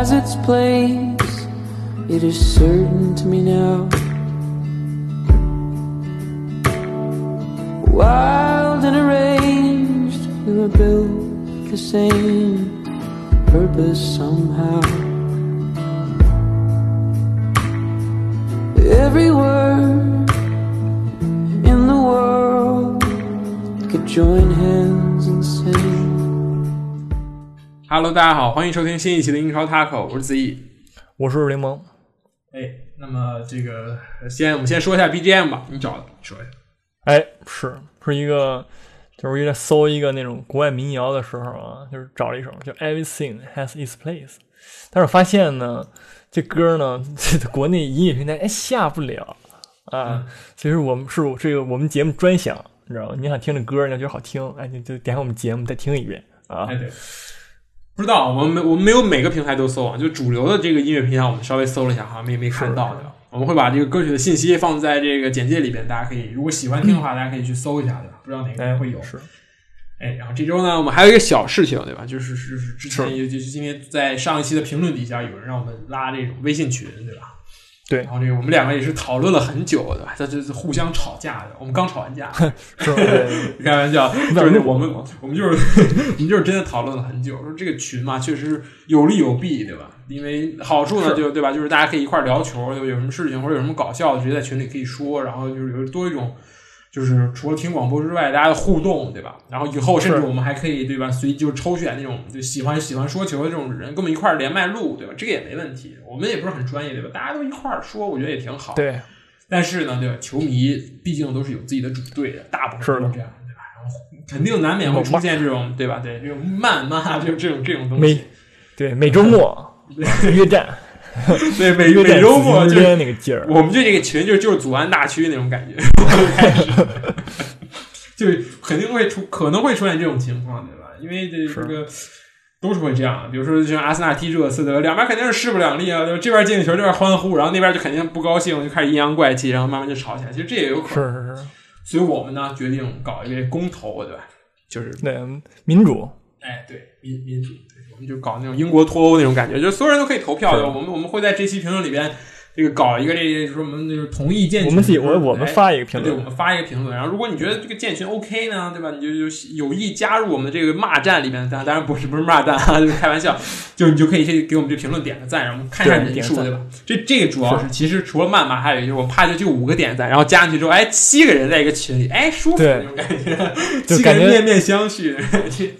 has its place. It is certain to me now. Wild and arranged, we were built the same purpose somehow. Every word in the world could join hands and sing. Hello，大家好，欢迎收听新一期的英超 Taco，我是子毅。我是柠檬，哎，那么这个先我们先说一下 BGM 吧，你找的，你说一下。哎，是是一个，就是一个搜一个那种国外民谣的时候啊，就是找了一首叫 Everything Has Its Place，但是我发现呢，这歌呢，这 国内音乐平台哎下不了啊，所以说我们是这个我们节目专享，你知道吗？你想听这歌，你觉得好听，哎，你就点开我们节目再听一遍啊哎，。对，不知道，我们没我们没有每个平台都搜啊，就主流的这个音乐平台，我们稍微搜了一下，好像没没看到，对吧？我们会把这个歌曲的信息放在这个简介里边，大家可以如果喜欢听的话，大家可以去搜一下，对吧？不知道哪个平台哎，会有。是哎，然后这周呢，我们还有一个小事情，对吧？就是是是之前也就是今天在上一期的评论底下有人让我们拉这种微信群，对吧？对然后这个我们两个也是讨论了很久，对吧？这这是互相吵架的，我们刚吵完架，是，对 开玩笑，就是那我我们我们就是 我们就是真的讨论了很久，说这个群嘛，确实有利有弊，对吧？因为好处呢，就对吧？就是大家可以一块儿聊球，有有什么事情或者有什么搞笑的，直接在群里可以说，然后就是有多一种。就是除了听广播之外，大家的互动，对吧？然后以后甚至我们还可以，对吧？随就抽选那种就喜欢喜欢说球的这种人，跟我们一块儿连麦录，对吧？这个也没问题。我们也不是很专业，对吧？大家都一块儿说，我觉得也挺好。对，但是呢，对吧？球迷毕竟都是有自己的主队的，大部分都是这样，对吧？然后肯定难免会出现这种，对吧？对这种谩骂，就这种这种东每西。对每周末 约战，对，每每周末紫金就是那个劲儿，我们就这个群就就是祖安大区那种感觉，开始就是肯定会出可能会出现这种情况，对吧？因为这这个。都是会这样，比如说像阿森纳踢热刺，的？两边肯定是势不两立啊？这边进球，这边欢呼，然后那边就肯定不高兴，就开始阴阳怪气，然后慢慢就吵起来。其实这也有可能。是是是，所以我们呢决定搞一个公投，对吧？就是对民主，哎，对民民主，就搞那种英国脱欧那种感觉，就是所有人都可以投票的。我们我们会在这期评论里边，这个搞一个这个说我们就是同意建群，我们自己我就是我们哎发一个评论，对，我们发一个评论，然后如果你觉得这个建群 OK 呢，对吧？你就就有意加入我们的这个骂战里面，当当然不是不是骂战啊，就是开玩笑，就是你就可以去给我们这评论点个赞，然后我们看一下人数，对点赞对吧？这这个主要是其实除了谩骂，还有一个就是我怕就就五个点赞，然后加进去之后，哎，七个人在一个群里，哎，舒服那种感觉，就感觉面面相觑，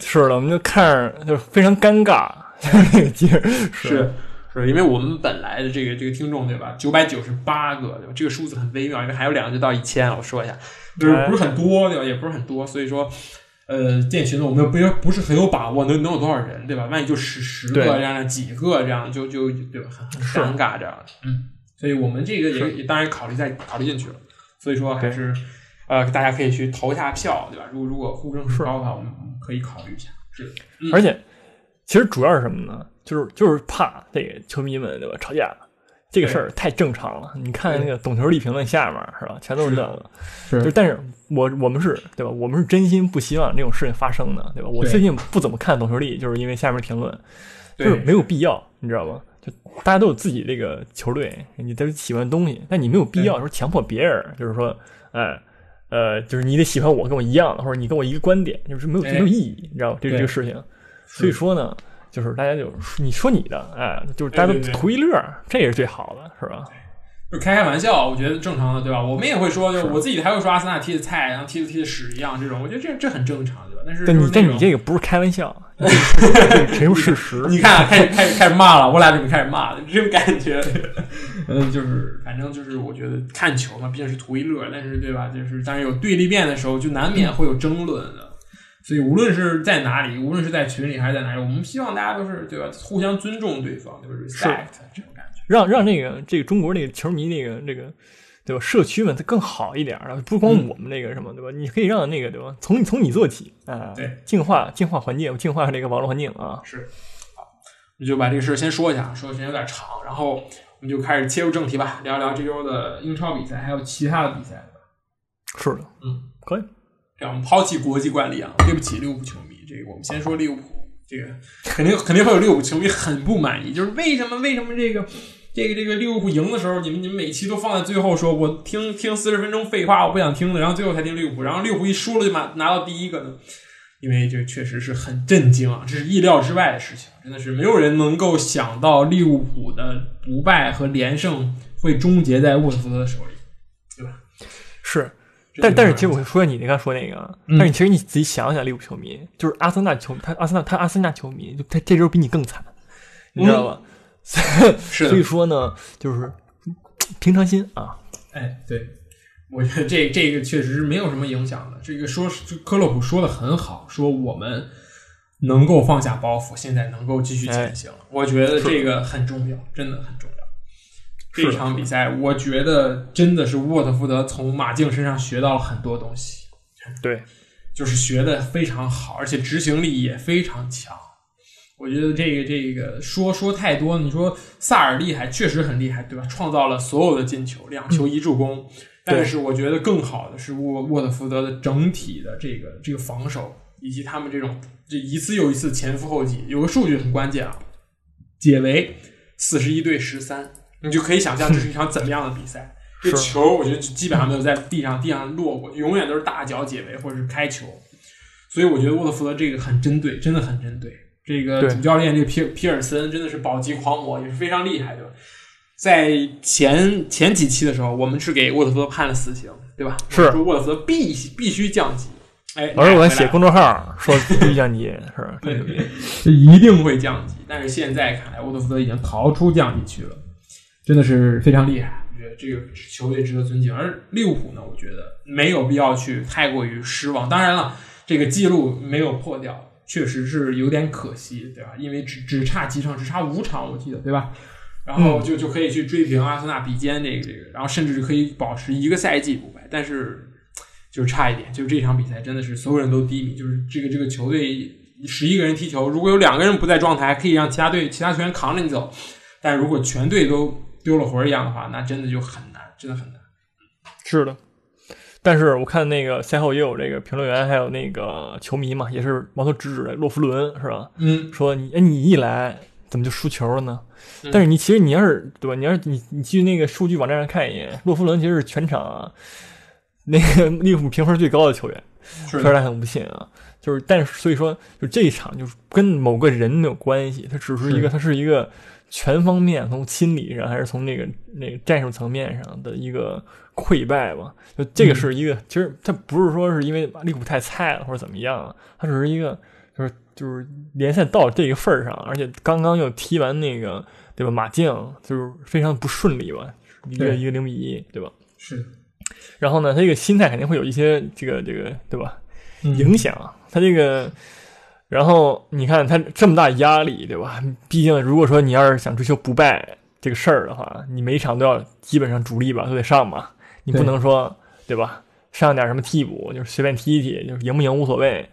是的，我们就看着就非常尴尬，就是那个劲儿，是是，因为我们本来的这个这个听众对吧，九百九十八个对吧？这个数字很微妙，因为还有两个就到一千，我说一下，就是不是很多对吧？也不是很多，所以说。呃，建群呢，我们不不是很有把握能能有多少人，对吧？万一就十十个这样几个这样，就就对吧？很很尴尬这样的。嗯，所以我们这个也也当然考虑在考虑进去了。所以说还是呃，大家可以去投一下票，对吧？如果如果呼声很高的话，我们可以考虑一下。是而且其实主要是什么呢？就是就是怕这个球迷们对吧吵架，这个事儿太正常了。你看那个懂球帝评论下面是吧，全都是这个。是就但是我我们是对吧？我们是真心不希望这种事情发生的，对吧？我最近不怎么看懂球帝，就是因为下面评论，就是没有必要，你知道吗？就大家都有自己这个球队，你都喜欢东西，但你没有必要说强迫别人，就是说，哎。呃，就是你得喜欢我，跟我一样的，或者你跟我一个观点，就是没有哎没有意义，你知道吗？这对这个事情，所以说呢，就是大家就你说你的，哎，就是大家都图一乐，这也是最好的，是吧？就开开玩笑，我觉得正常的，对吧？我们也会说，就我自己还会说阿森纳踢的菜，然后踢的踢的屎一样，这种，我觉得这这很正常，对吧？但是但你但你这个不是开玩笑，陈述事实。你看开始开始开始骂了，我俩准备开始骂了，这种感觉。嗯，就是反正就是我觉得看球嘛，毕竟是图一乐，但是对吧？就是当然有对立面的时候，就难免会有争论的。所以无论是在哪里，无论是在群里还是在哪里，我们希望大家都是对吧？互相尊重对方，就是 respect 这种感觉。让让那个这个中国那个球迷那个这个对吧？社区们它更好一点儿，不光嗯我们那个什么对吧？你可以让那个对吧？从从你做起啊，对，净化净化环境，净化这个网络环境啊。是，好，那就把这个事儿先说一下，说的时间有点长，然后我们就开始切入正题吧，聊聊这周的英超比赛，还有其他的比赛，是的，嗯，可以。让我们抛弃国际惯例啊，对不起利物浦球迷，这个我们先说利物浦。这个肯定肯定会有利物浦球迷很不满意，就是为什么为什么这个这个这个利物浦赢的时候，你们你们每期都放在最后说，我听听四十分钟废话，我不想听的，然后最后才听利物浦，然后利物浦一输了就拿拿到第一个呢？因为这确实是很震惊啊，这是意料之外的事情，真的是没有人能够想到利物浦的不败和连胜会终结在沃特福德的手里，对吧？是，但但是其实我说你刚才说那个，嗯但是其实你仔细想想，利物浦球迷就是阿森纳球，他阿森纳他阿森纳球迷，就他这周比你更惨，你知道吧？是所以说呢，就是平常心啊，哎，对，我觉得这这个确实是没有什么影响的。这个说是科洛普说的很好，说我们能够放下包袱，现在能够继续前行。我觉得这个很重要，真的很重要。这场比赛，我觉得真的是沃特福德从马竞身上学到了很多东西，对，就是学的非常好，而且执行力也非常强。我觉得这个这个说说太多，你说萨尔厉害，确实很厉害，对吧？创造了所有的进球，两球一助攻。但是我觉得更好的是沃沃特福德的整体的这个这个防守，以及他们这种这一次又一次前赴后继。有个数据很关键啊，解围四十一对十三，你就可以想象这是一场怎么样的比赛。这是球我觉得基本上没有在地上地上落过，永远都是大脚解围或者是开球。所以我觉得沃特福德这个很针对，真的很针对。这个主教练这个皮尔皮尔森真的是保级狂魔，也是非常厉害，对吧？在前前几期的时候，我们是给沃特福德判了死刑，对吧？是说沃特福德必必须降级。哎，而我在写，公众号说必须降级，是吧？对对，对一定会降级。但是现在看来，沃特福德已经逃出降级区了，真的是非常厉害。我觉得这个球队值得尊敬。而利物浦呢，我觉得没有必要去太过于失望。当然了，这个记录没有破掉，确实是有点可惜，对吧？因为只只差几场，只差五场，我记得，对吧？然后就就可以去追平阿森纳比肩这个这个，然后甚至可以保持一个赛季不败。但是就是差一点，就是这场比赛真的是所有人都低迷，就是这个这个球队十一个人踢球，如果有两个人不在状态，可以让其他队其他球员扛着你走，但如果全队都丢了魂儿一样的话，那真的就很难，真的很难。是的。但是我看那个赛后也有这个评论员，还有那个球迷嘛，也是矛头直指的洛夫伦，是吧？嗯，说你哎，你一来怎么就输球了呢？嗯但是你其实你要是对吧？你要是你你去那个数据网站上看一眼，洛夫伦其实是全场啊 那个利物浦评分最高的球员，是虽然他很不信啊，就是但是所以说就这一场就是跟某个人没有关系，他只是一个他是一个全方面从心理上还是从那个那个战术层面上的一个溃败吧。就这个是一个，其实他不是说是因为利物浦太菜了或者怎么样，他只是一个就是就是联赛到这个份儿上，而且刚刚又踢完那个对吧马竞，就是非常不顺利吧，一个一个零比一对吧？是，然后呢，他这个心态肯定会有一些这个这个对吧嗯影响。他这个，然后你看他这么大压力，对吧？毕竟如果说你要是想追求不败这个事儿的话，你每一场都要基本上主力吧都得上嘛，你不能说对吧？上点什么替补，就是随便踢一踢，就是赢不赢无所谓。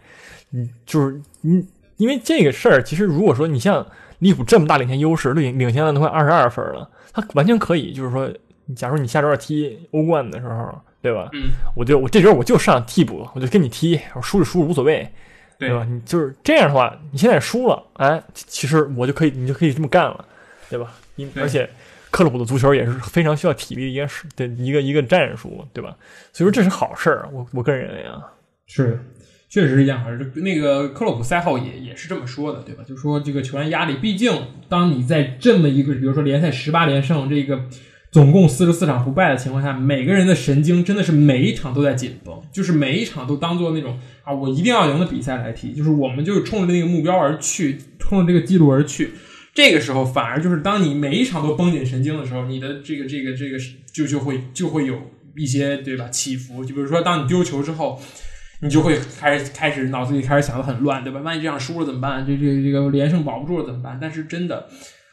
你就是你，因为这个事儿，其实如果说你像利物浦这么大领先优势，领领先了都快二十二分了，他完全可以，就是说，假如你下周要踢欧冠的时候，对吧？嗯，我就我这周我就上替补，我就跟你踢，我输就输无所谓，对对吧？你就是这样的话，你现在输了，哎，其其实我就可以，你就可以这么干了，对吧？你而且克洛普的足球也是非常需要体力的一件事的一个一个战术，对吧？所以说这是好事儿，我我个人认为啊，是，确实是一件好事。那个克洛普赛后也也是这么说的，对吧？就说这个球员压力，毕竟当你在这么一个，比如说联赛十八连胜，这个总共四十四场不败的情况下，每个人的神经真的是每一场都在紧绷，就是每一场都当做那种啊，我一定要赢的比赛来踢，就是我们就是冲着那个目标而去，冲着这个记录而去。这个时候反而就是当你每一场都绷紧神经的时候，你的这个这个这个就就会就会有一些对吧起伏。就比如说，当你丢球之后，你就会开始开始脑子里开始想的很乱，对吧？万一这样输了怎么办？这这这个连胜保不住了怎么办？但是真的，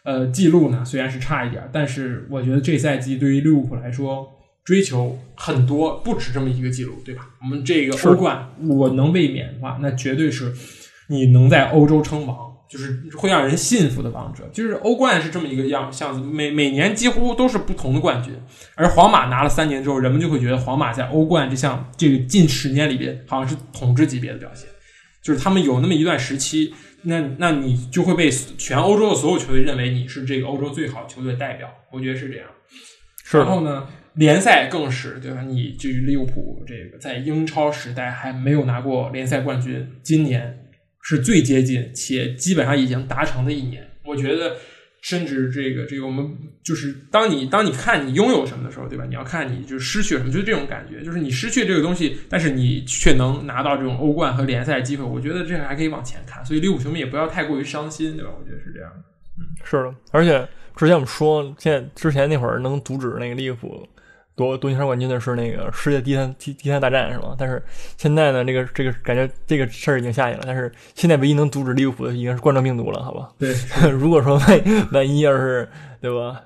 呃，记录呢虽然是差一点，但是我觉得这赛季对于利物浦来说，追求很多，不止这么一个记录，对吧？我们这个欧冠，我能卫冕的话，那绝对是你能在欧洲称王。就是会让人信服的王者，就是欧冠是这么一个样样子，每每年几乎都是不同的冠军，而皇马拿了三年之后，人们就会觉得皇马在欧冠这项这个近十年里边好像是统治级别的表现，就是他们有那么一段时期，那那你就会被全欧洲的所有球队认为你是这个欧洲最好球队代表，我觉得是这样。是然后呢，联赛更是对吧？你至于利物浦这个在英超时代还没有拿过联赛冠军，今年是最接近且基本上已经达成的一年。我觉得，甚至这个这个我们就是当你当你看你拥有什么的时候，对吧？你要看你就失去什么，就是这种感觉，就是你失去这个东西，但是你却能拿到这种欧冠和联赛机会。我觉得这个还可以往前看，所以利物浦球迷也不要太过于伤心，对吧？我觉得是这样的。是的，而且之前我们说，现在之前那会儿能阻止那个利物浦夺夺英超冠军的是那个世界第三第第三大战是吗？但是现在呢，这个这个感觉这个事儿已经下去了。但是现在唯一能阻止利物浦的已经是冠状病毒了，好吧？对，如果说万万一要是对吧，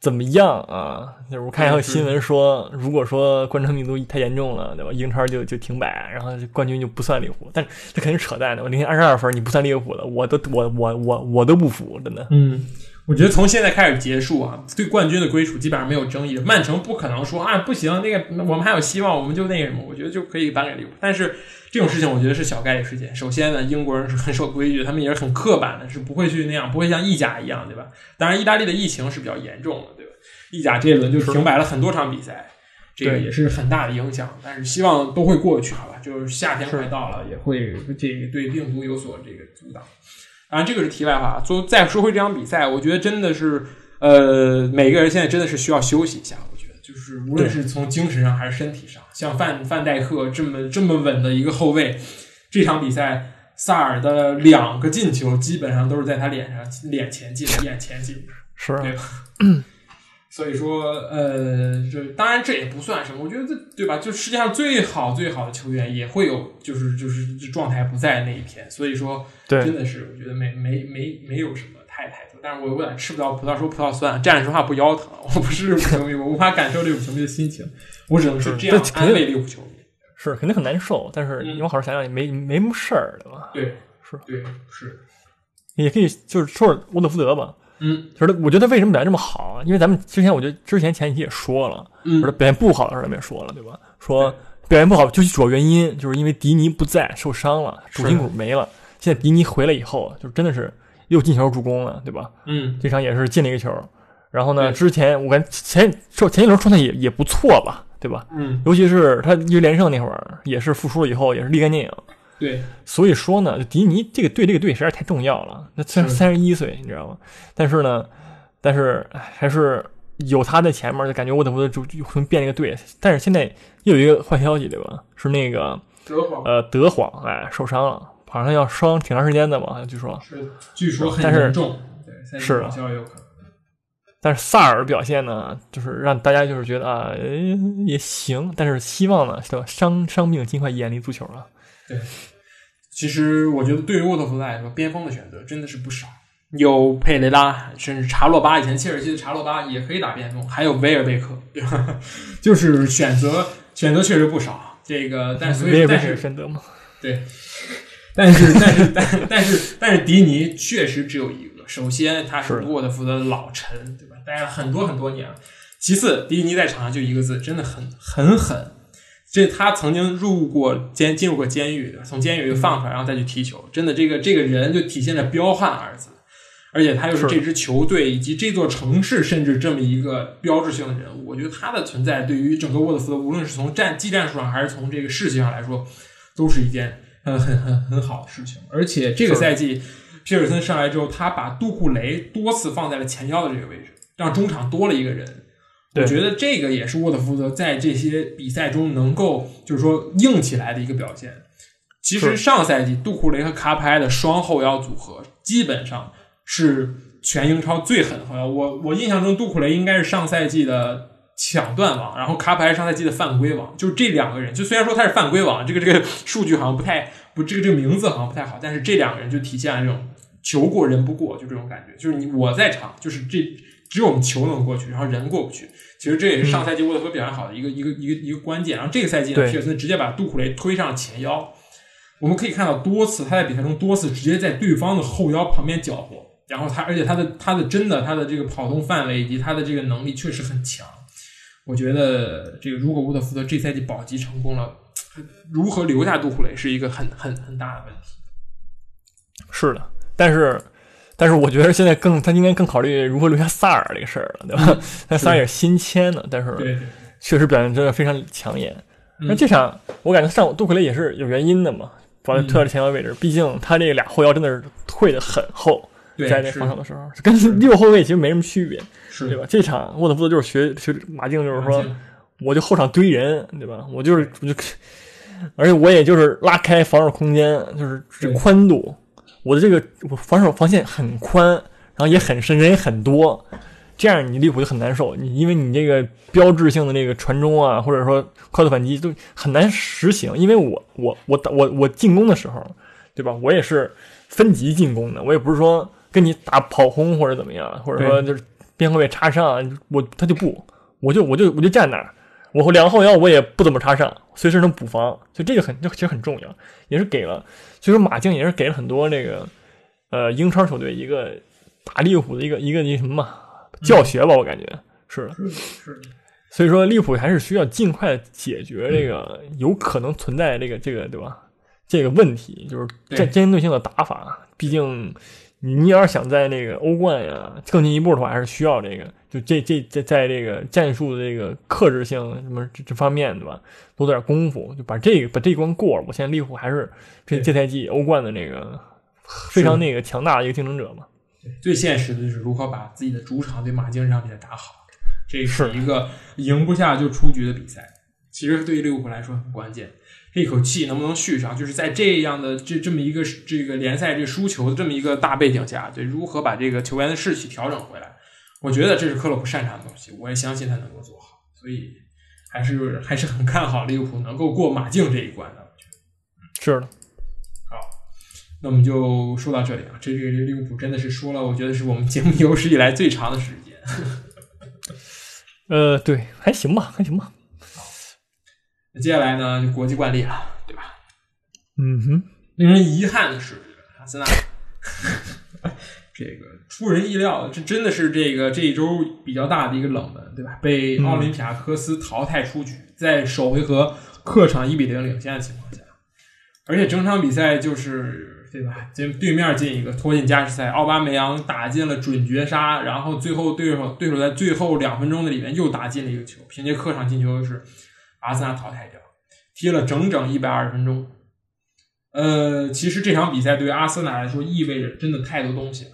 怎么样啊？就是我看一条新闻说，如果说冠状病毒太严重了，对吧？英超就就停摆，然后冠军就不算利物浦。但是这肯定扯淡的。我零点二十二分，你不算利物浦的，我都我我我我都不服，真的。嗯，我觉得从现在开始结束啊，对冠军的归属基本上没有争议。曼城不可能说啊，不行，那个我们还有希望，我们就那个什么，我觉得就可以颁给利物浦。但是这种事情，我觉得是小概率事件。首先呢，英国人是很守规矩，他们也是很刻板的，是不会去那样，不会像意甲一样，对吧？当然，意大利的疫情是比较严重的，对吧？意甲这一轮就停摆了很多场比赛，这个也是很大的影响。但是希望都会过去，好吧？就是夏天快到了，也会这个对病毒有所这个阻挡。当然，这个是题外话。说再说回这场比赛，我觉得真的是，呃，每个人现在真的是需要休息一下。我觉得，就是无论是从精神上还是身体上，像范范戴克这么这么稳的一个后卫，这场比赛萨尔的两个进球基本上都是在他脸上脸前进的，眼前进的。是啊对吧？所以说，呃，这当然这也不算什么，我觉得这对吧？就世界上最好最好的球员也会有，就是就是状态不在那一天。所以说，对真的是我觉得没没没没有什么太太多。但是我有点吃不到葡萄说葡萄酸，站着说话不腰疼。我不是利物浦球迷，我无法感受利物浦球迷的心情，我只能是这样这安慰利物浦球迷。是，肯定很难受。但是嗯你往好好想想，也没没什么事儿，对吧？对，是对，是，也可以就是说说沃特福德吧。嗯就是他我觉得他为什么表现这么好啊？因为咱们之前我觉得之前前几期也说了，嗯说他表现不好的时候咱们也说了，对吧？说表现不好就是主要原因就是因为迪尼不在，受伤了，主心骨没了。现在迪尼回来以后，就真的是又进球助攻了，对吧？嗯，这场也是进了一个球。然后呢，之前我感觉前说前一轮状态也也不错吧，对吧？嗯，尤其是他一连胜那会儿，也是复出了以后也是立竿见影。对，所以说呢，迪尼这个队这个队实在太重要了。那虽然是三十一岁，你知道吗？但是呢，但是还是有他在前面，就感觉沃特福德就就会变这个队。但是现在又有一个坏消息，对吧？是那个德皇呃德皇哎受伤了，好像要伤挺长时间的嘛，据说。是据说很严重，对，是。但是萨尔表现呢，就是让大家就是觉得啊、呃也行，但是希望呢，对吧？伤伤病尽快远离足球啊。对，其实我觉得对于沃特福德来说，边锋的选择真的是不少，有佩雷拉，甚至查洛巴，以前切尔西的查洛巴也可以打边锋，还有维尔贝克，对吧？就是选择选择确实不少。这个，但所以但是选择嘛，对，但是但是但但是但是迪尼确实只有一个。首先，他是沃特福德的老臣，对吧？待了很多很多年了。其次，迪尼在场上就一个字，真的很很狠。这他曾经入过监，进入过监狱，从监狱放出来，然后再去踢球。真的，这个这个人就体现了彪悍二字，而且他又是是这支球队以及这座城市甚至这么一个标志性的人物。我觉得他的存在对于整个沃特福德，无论是从战技战术上还是从这个士气上来说，都是一件呃很很很好的事情。而且这个赛季，皮尔森上来之后，他把杜库雷多次放在了前腰的这个位置，让中场多了一个人。我觉得这个也是沃特福德在这些比赛中能够就是说硬起来的一个表现。其实上赛季杜库雷和卡帕埃的双后腰组合基本上是全英超最狠的后腰。我我印象中杜库雷应该是上赛季的抢断王，然后卡帕埃上赛季的犯规王，就是这两个人。就虽然说他是犯规王，这个这个数据好像不太不这个这个名字好像不太好，但是这两个人就体现了这种球过人不过，就这种感觉。就是你我在场，就是这只有我们球能过去，然后人过不去。其实这也是上赛季沃特福德表现好的一个、一个一个一个关键。然后这个赛季呢，皮尔森直接把杜库雷推上前腰。我们可以看到多次他在比赛中多次直接在对方的后腰旁边搅和，然后他而且他的他的真的他的这个跑动范围以及他的这个能力确实很强。我觉得这个如果沃特福德这赛季保级成功了，如何留下杜库雷是一个很很很大的问题。是的，但是，但是我觉得现在更他应该更考虑如何留下萨尔这个事儿了，对吧？但萨尔也是新签的，但是，确实表现真的非常抢眼。嗯那这场我感觉上杜克雷也是有原因的嘛，把他嗯推到前腰位置，毕竟他这俩后腰真的是退的很厚，对在那防守的时候，跟六后卫其实没什么区别，是对吧？这场沃特福德就是学学马竞，就是说。我就后场堆人，对吧？我就是我就，而且我也就是拉开防守空间，就是这宽度，我的这个我防守防线很宽，然后也很深，人也很多，这样你利物浦就很难受。你因为你这个标志性的那个传中啊，或者说快速反击都很难实行。因为我我我打我我进攻的时候，对吧？我也是分级进攻的，我也不是说跟你打跑轰或者怎么样，或者说就是边后卫插上，我他就不，我就我就我就站那儿。我两个后腰我也不怎么插上，随时能补防，所以这个很这其实很重要，也是给了，所以说马竞也是给了很多这个呃英超球队一个打利物浦的一个一个那什么嘛教学吧，我感觉是的。是是所以说利物浦还是需要尽快解决这个有可能存在这个这个对吧这个问题，就是对针针对性的打法，毕竟。你你要是想在那个欧冠呀更进一步的话，还是需要这个，就这这在在这个战术的这个克制性什么这这方面，对吧？多点功夫，就把这个把这一关过了。我现在利物浦还是这这赛季欧冠的那个非常那个强大的一个竞争者嘛。最现实的就是如何把自己的主场对马竞这场比赛打好，这是是一个赢不下就出局的比赛。其实对于利物浦来说很关键，这口气能不能续上，就是在这样的这这么一个这个联赛这输球的这么一个大背景下，对如何把这个球员的士气调整回来，我觉得这是克洛普擅长的东西，我也相信他能够做好，所以还是还是很看好利物浦能够过马竞这一关的。我觉得。是的，那我们就说到这里啊，这这个利物浦真的是说了，我觉得是我们节目有史以来最长的时间。呃，对，还行吧，还行吧。那接下来呢，就国际惯例了，对吧？嗯哼，令人遗憾的是，阿森纳这个出人意料，这真的是这个这一周比较大的一个冷门，对吧？被奥林匹亚科斯淘汰出局，在首回合客场一比零领先的情况下，而且整场比赛就是对吧？进对面进一个拖进加时赛，奥巴梅扬打进了准绝杀，然后最后对手对手在最后两分钟的里面又打进了一个球，凭借客场进球是阿森纳淘汰掉，踢了整整一百二十分钟。呃，其实这场比赛对于阿森纳来说意味着真的太多东西了，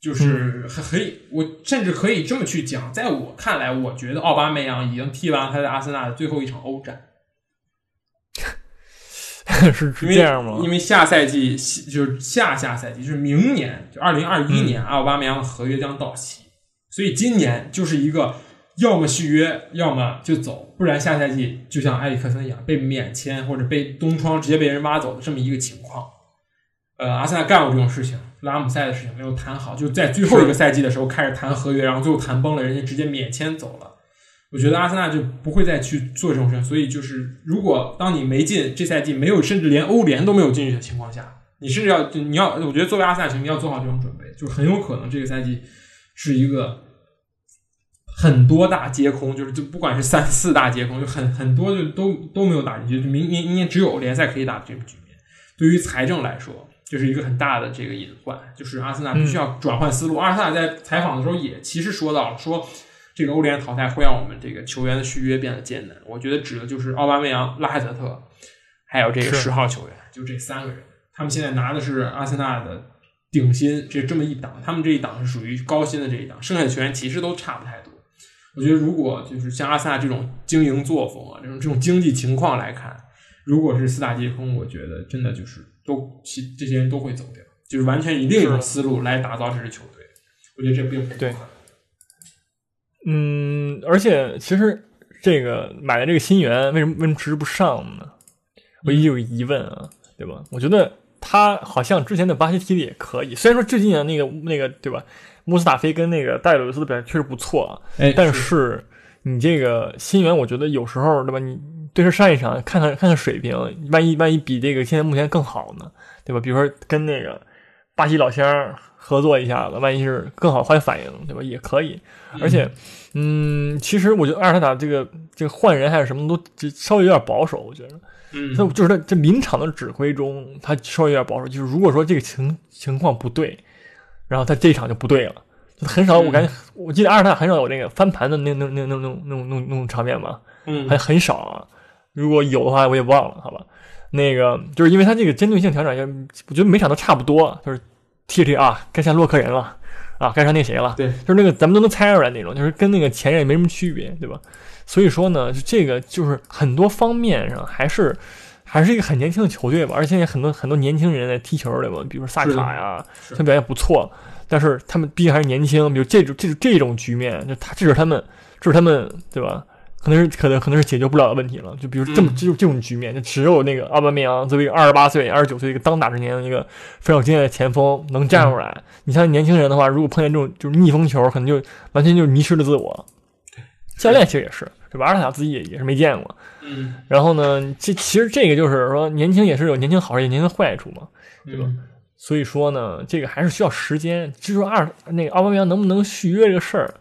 就是很可以，我甚至可以这么去讲，在我看来，我觉得奥巴梅扬已经踢完他在阿森纳的最后一场欧战，是这样吗？因为下赛季就是下下赛季，就是明年，就二零二一年，奥巴梅扬的合约将到期，所以今年就是一个要么续约，要么就走，不然下赛季就像埃里克森一样被免签或者被东窗直接被人挖走的这么一个情况。呃，阿森纳干过这种事情，拉姆塞的事情没有谈好，就在最后一个赛季的时候开始谈合约，然后最后谈崩了，人家直接免签走了。我觉得阿森纳就不会再去做这种事情，所以就是如果当你没进这赛季没有，甚至连欧联都没有进去的情况下，你甚至要你要，我觉得作为阿森纳球迷要做好这种准备，就很有可能这个赛季是一个很多大皆空，就是就不管是三四大皆空，就很很多就都都没有打进去，就明明明年只有联赛可以打的这个局面，对于财政来说。就是一个很大的这个隐患，就是阿森纳必须要转换思路。阿森纳在采访的时候也其实说到了，说这个欧联淘汰会让我们这个球员的续约变得艰难。我觉得指的就是奥巴梅扬、拉海泽特，还有这个十号球员，就这三个人。他们现在拿的是阿森纳的顶薪，这这么一档，他们这一档是属于高薪的这一档，剩下的球员其实都差不太多。我觉得如果就是像阿森纳这种经营作风啊，这种这种经济情况来看，如果是四大皆空，我觉得真的就是都其这些人都会走掉，就是完全以另一种思路来打造这支球队。我觉得这并不对嗯，而且其实这个买的这个新援为什么为什么迟迟不上呢？我一直有疑问啊，对吧？我觉得他好像之前的巴西踢的也可以，虽然说最近的那个那个对吧，穆斯塔菲跟那个戴鲁伊斯的表现确实不错啊，哎但是你这个新援，我觉得有时候对吧？你对着上一场看看看看水平，万一万一比这个现在目前更好呢，对吧？比如说跟那个巴西老乡合作一下子，万一是更好化解反应，对吧？也可以。而且，嗯，其实我觉得阿尔特塔这个这个换人还是什么都就稍微有点保守，我觉得。嗯他就是他这临场的指挥中，他稍微有点保守。就是如果说这个情情况不对，然后他这一场就不对了，就很少。我感觉我记得阿尔特塔很少有那个翻盘的那那那那那种那种那种那种场面吧，嗯很很少啊。如果有的话，我也忘了，好吧。那个就是因为他这个针对性调整，也我觉得每场都差不多，就是踢着踢啊，该上洛克人了啊，该上那谁了，对，就是那个咱们都能猜出来那种，就是跟那个前任也没什么区别，对吧？所以说呢，就这个就是很多方面上还是还是一个很年轻的球队吧，而且现在很多很多年轻人在踢球，对吧？比如说萨卡呀，他表现不错，但是他们毕竟还是年轻，比如这种这种这种局面，就他这是他们这是他们对吧？可能是可能可能是解决不了的问题了。就比如这么嗯这种这种局面，就只有那个奥巴梅扬作为二十八岁、二十九岁一个当打之年的一个非常有经验的前锋能站出来。你像年轻人的话，如果碰见这种就是逆风球，可能就完全就是迷失了自我。教练其实也是，对吧？阿尔塔自己也也是没见过。嗯然后呢，这其实这个就是说，年轻也是有年轻好处，也有年轻的坏处嘛。对吧嗯所以说呢，这个还是需要时间。就是说二那个奥巴梅扬能不能续约这个事儿，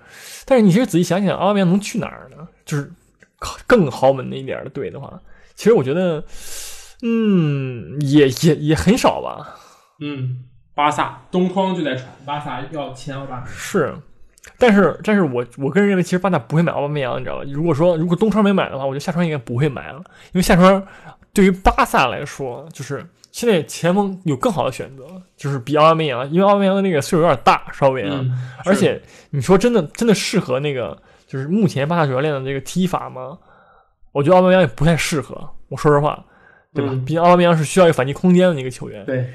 但是你其实仔细想想，奥巴梅扬能去哪儿呢？就是更豪门的一点儿的队的话，其实我觉得，嗯，也也也很少吧。嗯，巴萨东窗就在传，巴萨要签奥巴梅扬。是，但是但是我我个人认为，其实巴萨不会买奥巴梅扬，你知道吧？如果说如果东窗没买的话，我觉得夏窗应该不会买了，因为夏窗对于巴萨来说，就是现在前锋有更好的选择，就是比奥巴梅扬，因为奥巴梅扬的那个岁数有点大，稍微啊。嗯，而且你说真的真的适合那个就是目前巴萨主教练的这个踢法吗？我觉得奥巴梅扬也不太适合。我说实话，对吧？嗯毕竟奥巴梅扬是需要一个反击空间的一个球员，对，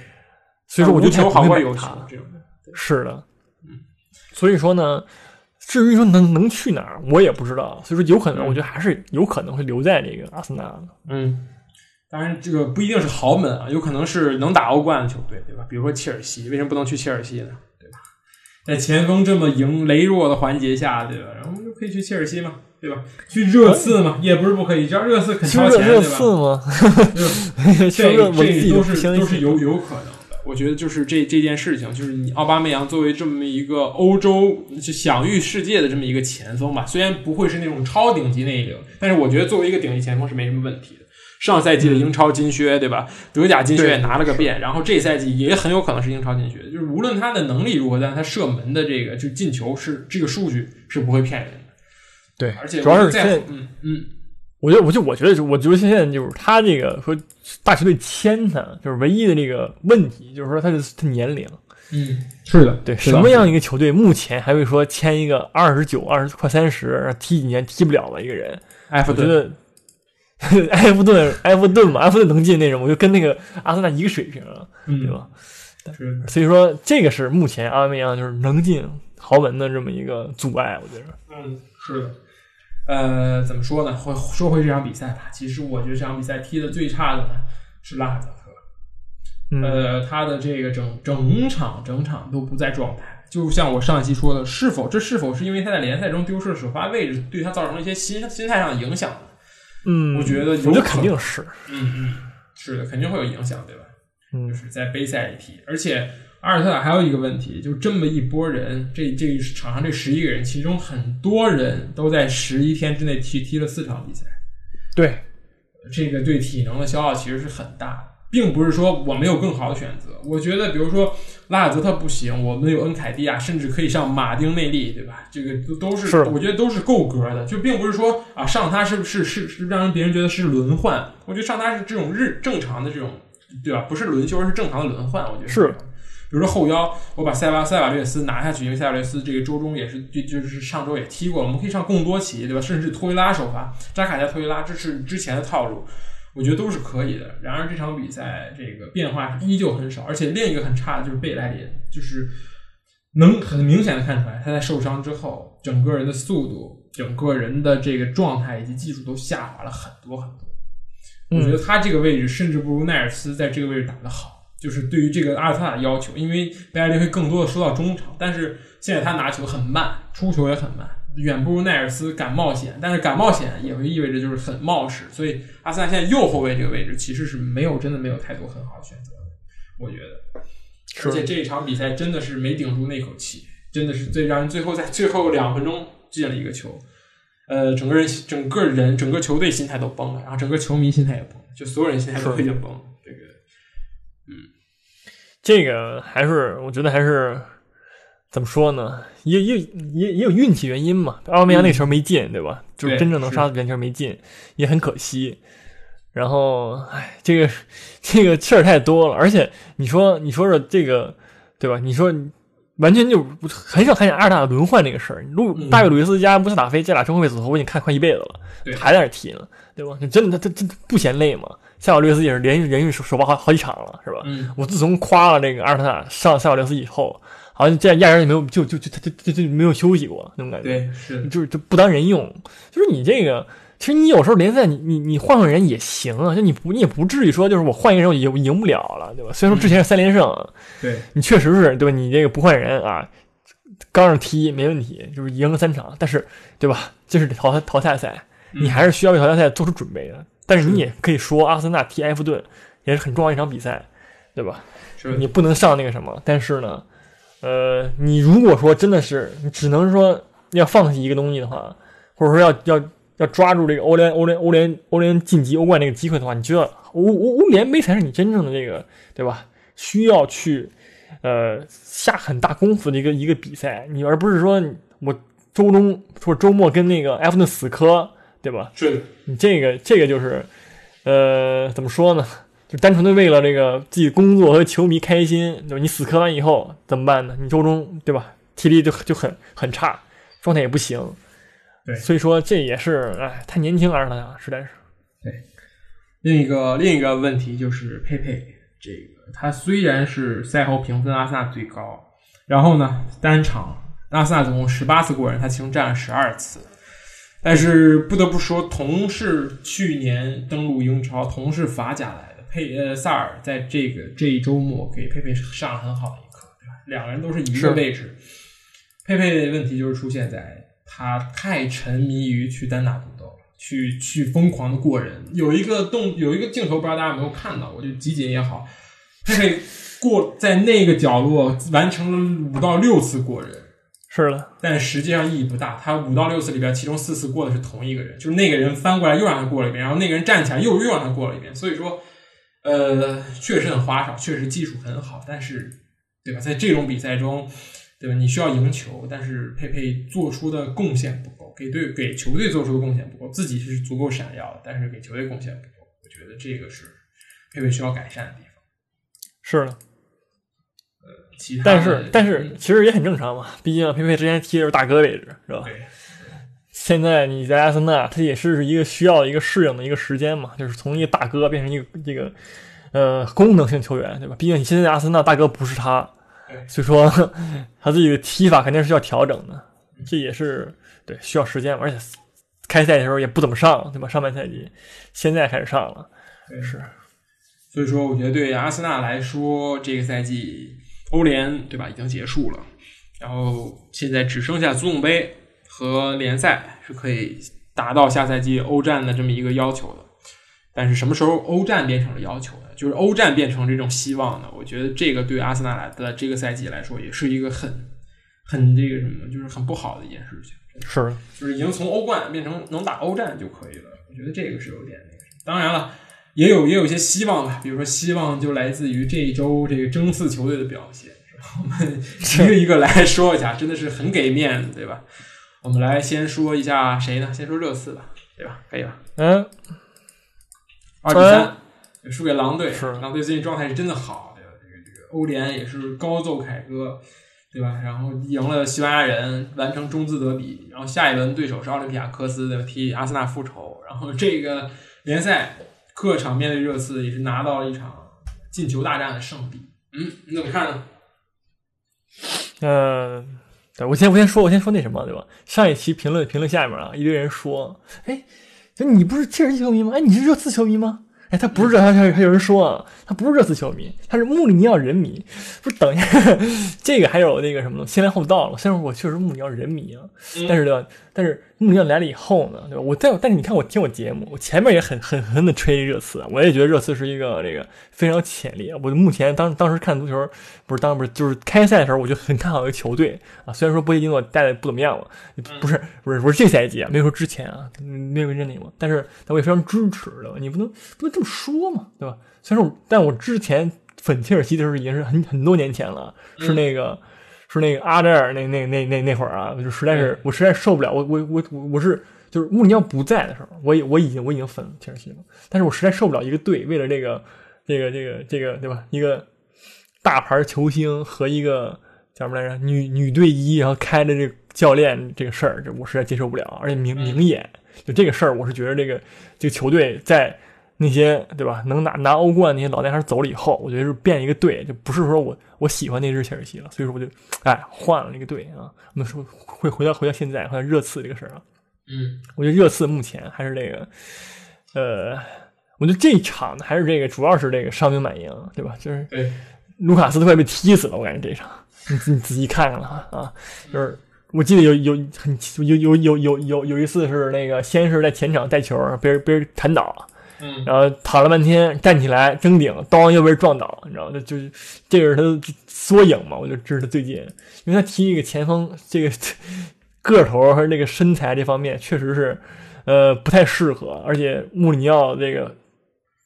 所以说我就无球好过有他。是的，所以说呢，至于说能能去哪儿，我也不知道。所以说有可能，嗯我觉得还是有可能会留在这个阿森纳的。嗯，当然这个不一定是豪门啊，有可能是能打欧冠的球队，对吧？比如说切尔西，为什么不能去切尔西呢？对吧？在前锋这么赢羸弱的环节下，对吧？然后就可以去切尔西嘛，对吧？去热刺嘛，也不是不可以，只要热刺肯是热掏钱，热对吧？刺吗？这这都是都是。有有可能的。我觉得就是这这件事情，就是你奥巴梅扬作为这么一个欧洲就享誉世界的这么一个前锋吧，虽然不会是那种超顶级那一流，但是我觉得作为一个顶级前锋是没什么问题的。上赛季的英超金靴，对吧？德甲金靴也拿了个遍，然后这赛季也很有可能是英超金靴。就是无论他的能力如何，但是他射门的这个就进球是这个数据是不会骗人的。对，而且主要是现在，嗯嗯我觉得我就我觉得，我觉得现在就是他这个和大球队签他，就是唯一的这个问题，就是说他的他年龄。嗯，是的，对，什么样一个球队目前还会说签一个二十九、二十快三十，踢几年踢不了的一个人？埃弗顿埃弗顿，埃弗顿嘛，埃弗顿能进那种，我就跟那个阿森纳一个水平啊，嗯对吧？是所以说，这个是目前阿梅扬就是能进豪门的这么一个阻碍，我觉得。嗯，是的。呃，怎么说呢？会说回这场比赛吧。其实我觉得这场比赛踢的最差的呢是拉赫泽特。嗯，呃，他的这个整整场整场都不在状态。就像我上一期说的，是否这是否是因为他在联赛中丢失了首发位置，对他造成了一些心心态上的影响呢？嗯，我觉得有我觉得肯定是，嗯嗯，是的，肯定会有影响，对吧？嗯就是在杯赛里踢，而且阿尔特塔还有一个问题，就这么一波人，这这场上这十一个人，其中很多人都在十一天之内踢踢了四场比赛，对，这个对体能的消耗其实是很大的，并不是说我没有更好的选择。我觉得，比如说拉尔泽特不行，我们有恩凯蒂亚，甚至可以上马丁内利，对吧？这个都都是，是我觉得都是够格的，就并不是说啊上他是不是是是让人别人觉得是轮换，我觉得上他是这种日正常的这种，对吧？不是轮休，而是正常的轮换，我觉得是比如说后腰，我把塞瓦塞瓦略斯拿下去，因为塞瓦略斯这个周中也是就就是上周也踢过了，我们可以上贡多齐，对吧？甚至托伊拉首发，扎卡加托伊拉，这是之前的套路，我觉得都是可以的。然而这场比赛这个变化依旧很少，而且另一个很差的就是贝莱林，就是能很明显的看出来，他在受伤之后，整个人的速度、整个人的这个状态以及技术都下滑了很多很多。我觉得他这个位置甚至不如奈尔斯在这个位置打得好。就是对于这个阿尔特塔的要求，因为贝莱林会更多的收到中场，但是现在他拿球很慢，出球也很慢，远不如奈尔斯敢冒险。但是敢冒险也会意味着就是很冒失，所以阿森纳现在右后卫这个位置其实是没有真的没有太多很好的选择的，我觉得。而且这一场比赛真的是没顶住那口气，真的是最让人最后在最后两分钟进了一个球，呃，整个人整个人整个球队心态都崩了，然后整个球迷心态也崩了，就所有人心态都已经崩了。这个，嗯，这个还是我觉得还是怎么说呢？也也也也有运气原因嘛。奥巴梅扬那个球没进，对吧？就是真正能杀死边球没进，也很可惜。然后，哎，这个 这个事儿太多了，而且你说你说说这个，对吧？你说完全就很少看见阿尔塔轮换这个事儿。路大卫·鲁伊斯加穆斯塔菲这俩中后卫组合，我已经看快一辈子了，还在那踢呢，对吧？真的他他真不嫌累吗？塞瓦略斯也是连续连续首首发好好几场了，是吧？我自从夸了这个阿尔特塔上塞瓦略斯以后，好像这样压根也没有就就就他就就就没有休息过那种感觉，对，是就是就不当人用，就是你这个。其实你有时候联赛，你你你换换人也行啊，就你不你也不至于说就是我换一个人我赢赢不了了，对吧？虽然说之前是三连胜，对你确实是对吧？你这个不换人啊，刚上踢没问题，就是赢了三场，但是对吧？这是淘汰淘汰赛，你还是需要为淘汰赛做出准备的。但是你也可以说，阿森纳踢埃弗顿也是很重要一场比赛，对吧？你不能上那个什么。但是呢，呃，你如果说真的是你只能说要放弃一个东西的话，或者说要要。要抓住这个欧联、欧联、欧联、欧联晋级欧冠那个机会的话，你觉得欧欧欧联杯才是你真正的这个，对吧？需要去呃下很大功夫的一个一个比赛，你而不是说我周中或者周末跟那个埃弗顿死磕，对吧？是你这个这个就是呃怎么说呢？就单纯的为了这个自己工作和球迷开心，对吧？你死磕完以后怎么办呢？你周中对吧？体力就就很很差，状态也不行。对，所以说这也是哎，太年轻了，他实在是。对，另一个另一个问题就是佩佩，这个他虽然是赛后评分阿森纳最高，然后呢单场阿森纳总共十八次过人，他其中占了十二次，但是不得不说，同是去年登陆英超，同是法甲来的佩呃萨尔，在这个这一周末给佩佩上了很好的一课，对吧？两个人都是一个位置，佩佩的问题就是出现在。他太沉迷于去单打独斗了，去去疯狂的过人。有一个动，有一个镜头，不知道大家有没有看到？我就集锦也好，佩佩过在那个角落完成了五到六次过人，是的。但实际上意义不大。他五到六次里边，其中四次过的是同一个人，就是那个人翻过来又让他过了一遍，然后那个人站起来又又让他过了一遍。所以说，呃，确实很花哨，确实技术很好，但是，对吧？在这种比赛中。对吧？你需要赢球，但是佩佩做出的贡献不够，给队给球队做出的贡献不够，自己是足够闪耀的，但是给球队贡献不够。我觉得这个是佩佩需要改善的地方。是的，呃，其他但是但是其实也很正常嘛，毕竟佩佩之前踢的是大哥位置，是吧？对。现在你在阿森纳，他也是一个需要一个适应的一个时间嘛，就是从一个大哥变成一个这个呃功能性球员，对吧？毕竟你现在阿森纳大哥不是他。所以说，他自己的踢法肯定是要调整的，这也是对需要时间，而且开赛的时候也不怎么上，对吧？上半赛季，现在开始上了，是。所以说，我觉得对阿森纳来说，这个赛季欧联对吧已经结束了，然后现在只剩下足总杯和联赛是可以达到下赛季欧战的这么一个要求的。但是什么时候欧战变成了要求呢？就是欧战变成这种希望呢？我觉得这个对阿森纳来的这个赛季来说，也是一个很很这个什么，就是很不好的一件事情。是，就是已经从欧冠变成能打欧战就可以了。我觉得这个是有点那个。当然了，也有也有一些希望吧，比如说希望就来自于这一周这个争四球队的表现。我们一个一个来说一下，真的是很给面子，对吧？我们来先说一下谁呢？先说热刺吧，对吧？可以吧？嗯。二比三输给狼队，狼队最近状态是真的好，对吧？这个这个欧联也是高奏凯歌，对吧？然后赢了西班牙人，完成中资德比，然后下一轮对手是奥林匹亚科斯，对吧？替阿森纳复仇，然后这个联赛客场面对热刺也是拿到了一场进球大战的胜利。嗯，你怎么看呢？呃，对我先我先说，我先说那什么，对吧？上一期评论评论下面啊，一堆人说，哎。就你不是切尔西球迷吗？哎，你是热刺球迷吗？哎，他不是热，还还还有人说啊，他不是热刺球迷，他是穆里尼奥人迷。不是，等一下，这个还有那个什么先来后到了。虽然我确实穆里尼奥人迷啊，但是对吧？但是穆里尼奥来了以后呢，对吧？我在，但是你看我听我节目，我前面也很很狠的吹热刺，我也觉得热刺是一个这个非常有潜力。我目前当当时看足球，不是当不是就是开赛的时候，我就很看好一个球队啊。虽然说波切蒂诺带的不怎么样了，不是不是不是这赛季啊，没有说之前啊，没有认领过。但是但我也非常支持的，你不能不能这么说嘛，对吧？虽然说，但我之前粉切尔西的时候已经是很很多年前了，是那个。是那个阿扎尔那那那那那会儿啊，我就实在是我实在受不了，我我我我我是就是穆里尼奥不在的时候，我我已经我已经粉切尔西了，但是我实在受不了一个队为了这个这个这个这个对吧？一个大牌球星和一个叫什么来着？女女队医，然后开的这个教练这个事儿，这我实在接受不了，而且明明眼就这个事儿，我是觉得这个这个球队在。那些对吧？能拿拿欧冠那些老男孩走了以后，我觉得是变一个队，就不是说我我喜欢那支切尔西了，所以说我就哎换了那个队啊。我们说会回到回到现在，回到热刺这个事儿啊。嗯，我觉得热刺目前还是这个，呃，我觉得这一场还是这个主要是这个伤兵满营，对吧？就是卢卡斯都快被踢死了，我感觉这场你你仔细看看了啊，就是我记得有有很有有有有有有一次是那个先是在前场带球被人被人弹倒了。嗯，然后躺了半天，站起来争顶，当又被撞倒，你知道，就就是这个是他的缩影嘛。我觉得这是他最近，因为他踢一个前锋，这个个头和那个身材这方面确实是，呃，不太适合。而且穆里尼奥这个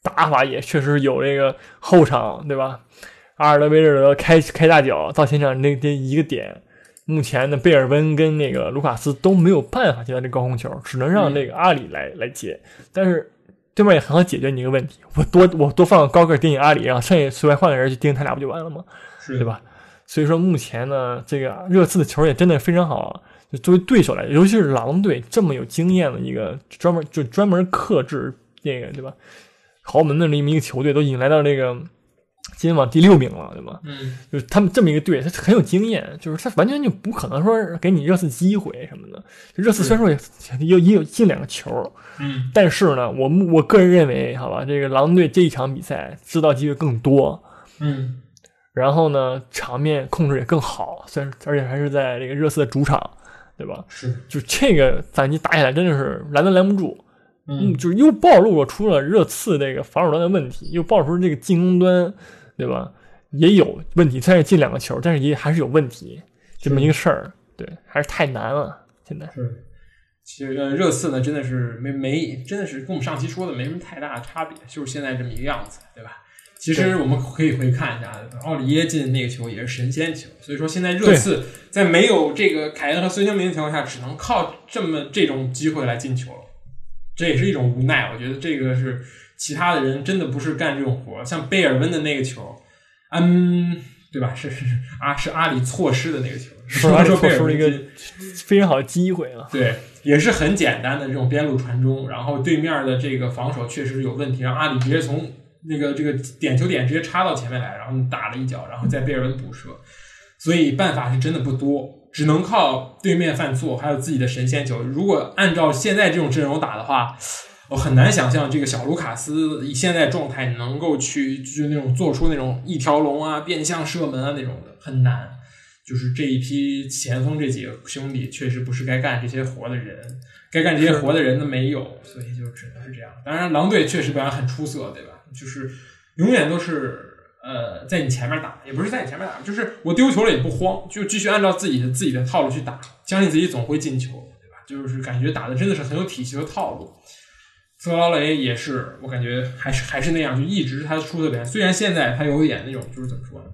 打法也确实有这个后场，对吧？阿尔德维尔德开开大脚到前场那这一个点，目前的，贝尔温跟那个卢卡斯都没有办法接到这高空球，只能让那个阿里来来接，但是。对面也很好解决你一个问题，我多我多放个高个盯你阿里，然后剩下随便换个人去盯他俩不就完了吗？对吧？所以说目前呢，这个热刺的球也真的非常好。就作为对手来，尤其是狼队这么有经验的一个专门就专门克制那个对吧？豪门的这么一个球队都已经来到这个。今天往第六名了，对吧？嗯，就是他们这么一个队，他很有经验，就是他完全就不可能说给你热刺机会什么的。热刺虽然说也也也有进两个球，嗯，但是呢，我我个人认为，好吧，这个狼队这一场比赛制造机会更多，嗯，然后呢，场面控制也更好，虽然而且还是在这个热刺的主场，对吧？是，就这个反击打起来真的是拦都拦不住，嗯，就是又暴露了出了热刺这个防守端的问题，又暴露出这个进攻端。对吧？也有问题，虽然进两个球，但是也还是有问题，这么一个事儿。对，还是太难了。现在是，其实热刺呢，真的是没没，真的是跟我们上期说的没什么太大的差别，就是现在这么一个样子，对吧？其实我们可以回看一下，奥里耶进那个球也是神仙球，所以说现在热刺在没有这个凯恩和孙兴民的情况下，只能靠这么这种机会来进球，这也是一种无奈。我觉得这个是。其他的人真的不是干这种活像贝尔温的那个球，嗯，对吧？是是阿是阿里错失的那个球，说说贝尔温一个非常好的机会啊。对，也是很简单的这种边路传中，然后对面的这个防守确实有问题，让阿里直接从那个这个点球点直接插到前面来，然后打了一脚，然后在贝尔温补射，所以办法是真的不多，只能靠对面犯错，还有自己的神仙球。如果按照现在这种阵容打的话。我很难想象这个小卢卡斯以现在状态能够去就是那种做出那种一条龙啊、变相射门啊那种的，很难。就是这一批前锋这几个兄弟确实不是该干这些活的人，该干这些活的人呢没有，所以就只能是这样。当然，狼队确实表现很出色，对吧？就是永远都是呃在你前面打，也不是在你前面打，就是我丢球了也不慌，就继续按照自己的自己的套路去打，相信自己总会进球，对吧？就是感觉打的真的是很有体系和套路。斯劳雷也是，我感觉还是还是那样，就一直是他出色点。虽然现在他有一点那种，就是怎么说呢，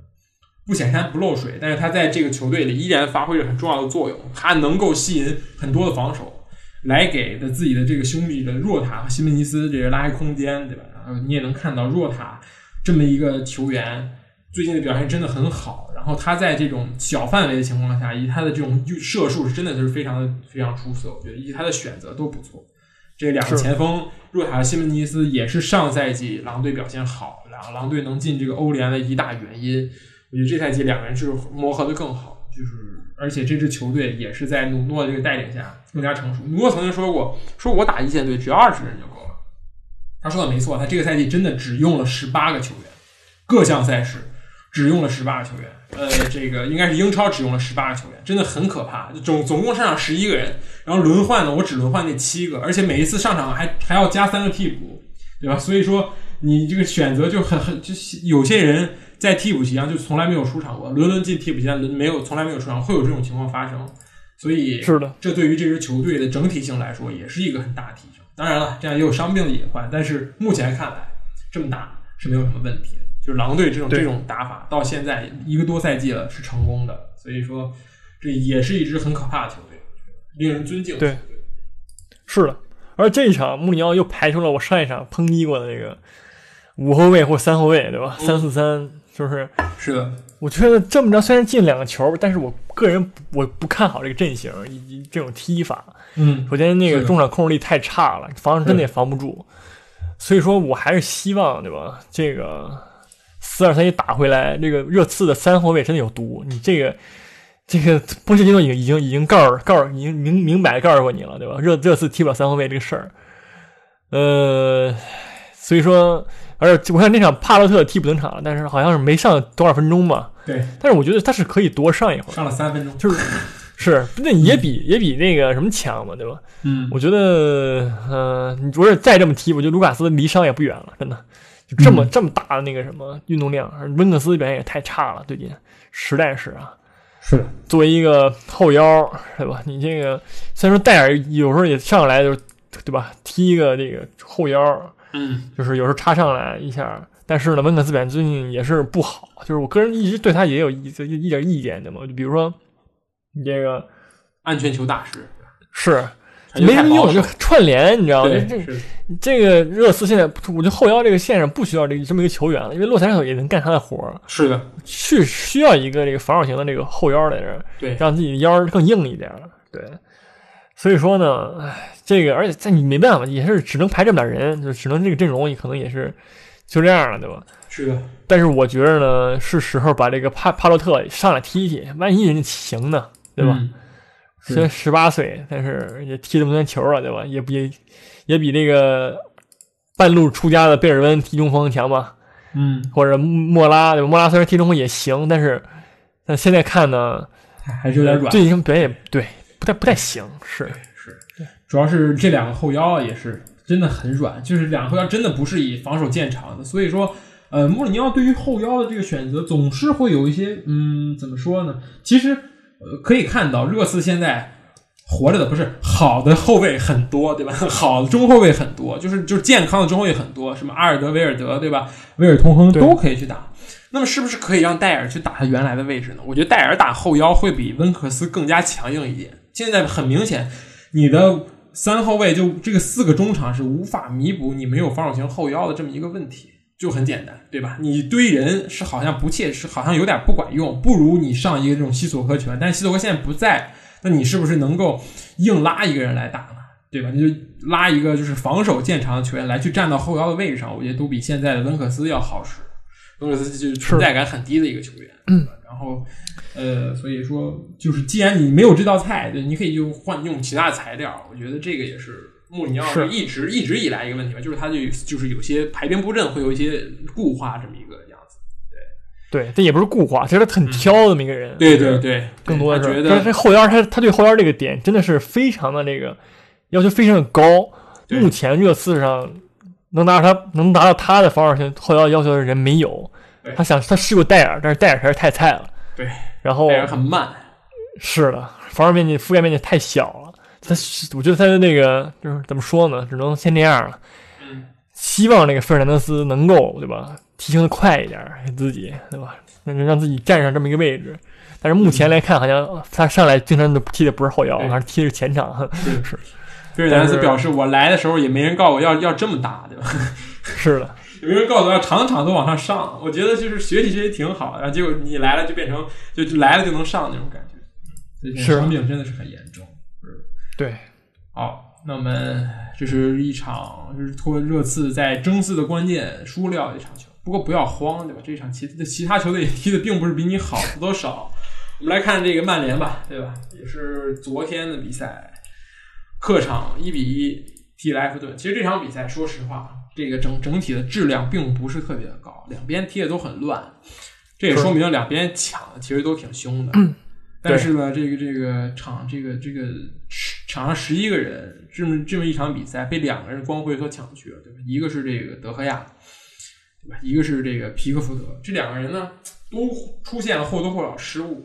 不显山不漏水，但是他在这个球队里依然发挥着很重要的作用。他能够吸引很多的防守，来给的自己的这个兄弟的若塔和西门尼斯这个拉开空间，对吧？然后你也能看到若塔这么一个球员最近的表现真的很好。然后他在这种小范围的情况下，以他的这种射术是真的就是非常的非常出色。我觉得以及他的选择都不错。这两个前锋若塔和西门尼斯也是上赛季狼队表现好，然后狼队能进这个欧联的一大原因。我觉得这赛季两个人是磨合的更好，就是而且这支球队也是在努诺这个带领下更加成熟。努诺曾经说过，说我打一线队只要二十人就他说的没错，他这个赛季真的只用了十八个球员，各项赛事只用了十八个球员。呃，这个应该是英超只用了十八个球员，真的很可怕。总总共上场十一个人，然后轮换呢，我只轮换那七个，而且每一次上场还还要加三个替补，对吧？所以说你这个选择就很很就是有些人在替补席上就从来没有出场过，轮轮进替补席上，轮没有从来没有出场，会有这种情况发生。所以是的，这对于这支球队的整体性来说，也是一个很大的提升。当然了，这样也有伤病的隐患，但是目前看来，这么打是没有什么问题的。就是狼队这种这种打法，到现在一个多赛季了是成功的，所以说这也是一支很可怕的球队，令人尊敬的对球队。是的。而这一场，穆里尼奥又排除了我上一场抨击过的那个五后卫或三后卫，对吧？嗯三四三，就是是的，我觉得这么着虽然进两个球，但是我个人不我不看好这个阵型以及这种踢法。嗯，首先，那个中场控制力太差了，防真的也防不住。所以说我还是希望，对吧？这个四二三一打回来，这个热刺的三后卫真的有毒。你这个这个波切蒂诺已经已经已经告诉告诉已经明明白告诉过你了，对吧？热热刺踢不了三后卫这个事儿，呃，所以说，而且我看那场帕洛特替补登场了，但是好像是没上多少分钟吧。对，但是我觉得他是可以多上一会儿，上了三分钟，就是是那也比也比那个什么强嘛，对吧？嗯，我觉得，呃，你如果再这么踢，我觉得卢卡斯离伤也不远了，真的。就这么、这么大的那个什么运动量，温克斯表现也太差了，最近实在是啊。是，作为一个后腰，对吧？你这个虽然说戴尔有时候也上来就是，对吧？踢一个这个后腰，嗯，就是有时候插上来一下，但是呢，温克斯表现最近也是不好，就是我个人一直对他也有一一一点意见的嘛，就比如说你这个安全球大师，是没什么用，就串联，你知道吗？对，这这个热刺现在，我觉得后腰这个线上不需要这个这么一个球员了，因为洛塞尔也能干他的活儿，是的，是需要一个这个防守型的这个后腰在这儿，对，让自己的腰更硬一点。对，所以说呢，唉，这个而且在你没办法，也是只能排这么点人，就只能这个阵容，可能也是就这样了，对吧？是的，但是我觉得呢，是时候把这个帕帕洛特上来踢踢，万一人家行呢，对吧？嗯虽然十八岁，但是也踢这么多年球了，对吧？也比也比这个半路出家的贝尔温踢中锋强吧？嗯，或者莫拉，对吧？莫拉虽然踢中锋也行，但是但现在看呢，还是有点软。最近表现也对，不太不太行，是是，主要是这两个后腰也是真的很软，就是两个后腰真的不是以防守见长的，所以说，呃，穆里尼奥对于后腰的这个选择总是会有一些，嗯，怎么说呢？其实，呃，可以看到热刺现在活着的不是好的后卫很多，对吧？好的中后卫很多，就是就是健康的中后卫很多，什么阿尔德维尔德，对吧？威尔通亨都可以去打。那么是不是可以让戴尔去打他原来的位置呢？我觉得戴尔打后腰会比温克斯更加强硬一点。现在很明显，你的三后卫就这个四个中场是无法弥补你没有防守型后腰的这么一个问题，就很简单，对吧？你堆人是好像不切实，好像有点不管用，不如你上一个这种西索科球员，但是西索科现在不在，那你是不是能够硬拉一个人来打呢？对吧？你就拉一个就是防守见长的球员来去站到后腰的位置上，我觉得都比现在的温克斯要好使。温克斯就是存在感很低的一个球员，嗯，然后呃，所以说就是既然你没有这道菜，对，你可以就换用其他的材料，我觉得这个也是穆里尼奥是一直一直以来一个问题吧，就是他就就是有些排兵布阵会有一些固化这么一个样子。对，对这也不是固化，其实他很挑的这么一个人，对对对，更多的觉是，但是这后腰他他对后腰这个点真的是非常的那个要求非常的高，目前热刺上能达到他能达到他的防守型后腰要求的人没有对。他想他试过戴尔，但是戴尔还是太菜了。对，然后戴尔很慢，是的，防守面积覆盖面积太小了。他我觉得他的那个就是怎么说呢，只能先这样了。嗯，希望那个费尔南德斯能够对吧，提升的快一点儿，自己对吧，能让自己站上这么一个位置。但是目前来看，好像他上来经常都踢的不是后腰，对还是踢的是前场。是是菲尔南德斯表示，我来的时候也没人告诉我要要这么大，对吧？是的，有人告诉他场场都往上上？我觉得就是学习学习挺好，然后结果你来了就变成就就来了就能上那种感觉。是伤病真的是很严重。对，好，那我们这是一场就是托热刺在争四的关键输掉的一场球。不过不要慌，对吧？这场其其他球队也踢的并不是比你好的多少。我们来看这个曼联吧，对吧？也是昨天的比赛，客场一比一踢了埃弗顿。其实这场比赛，说实话，这个整整体的质量并不是特别的高，两边踢的都很乱，这也说明两边抢的其实都挺凶的。但是呢，这个这个场这个这个场上十一个人，这么这么一场比赛被两个人光辉所抢去了，对吧？一个是这个德赫亚，对吧？一个是这个皮克福德，这两个人呢都出现了或多或少失误。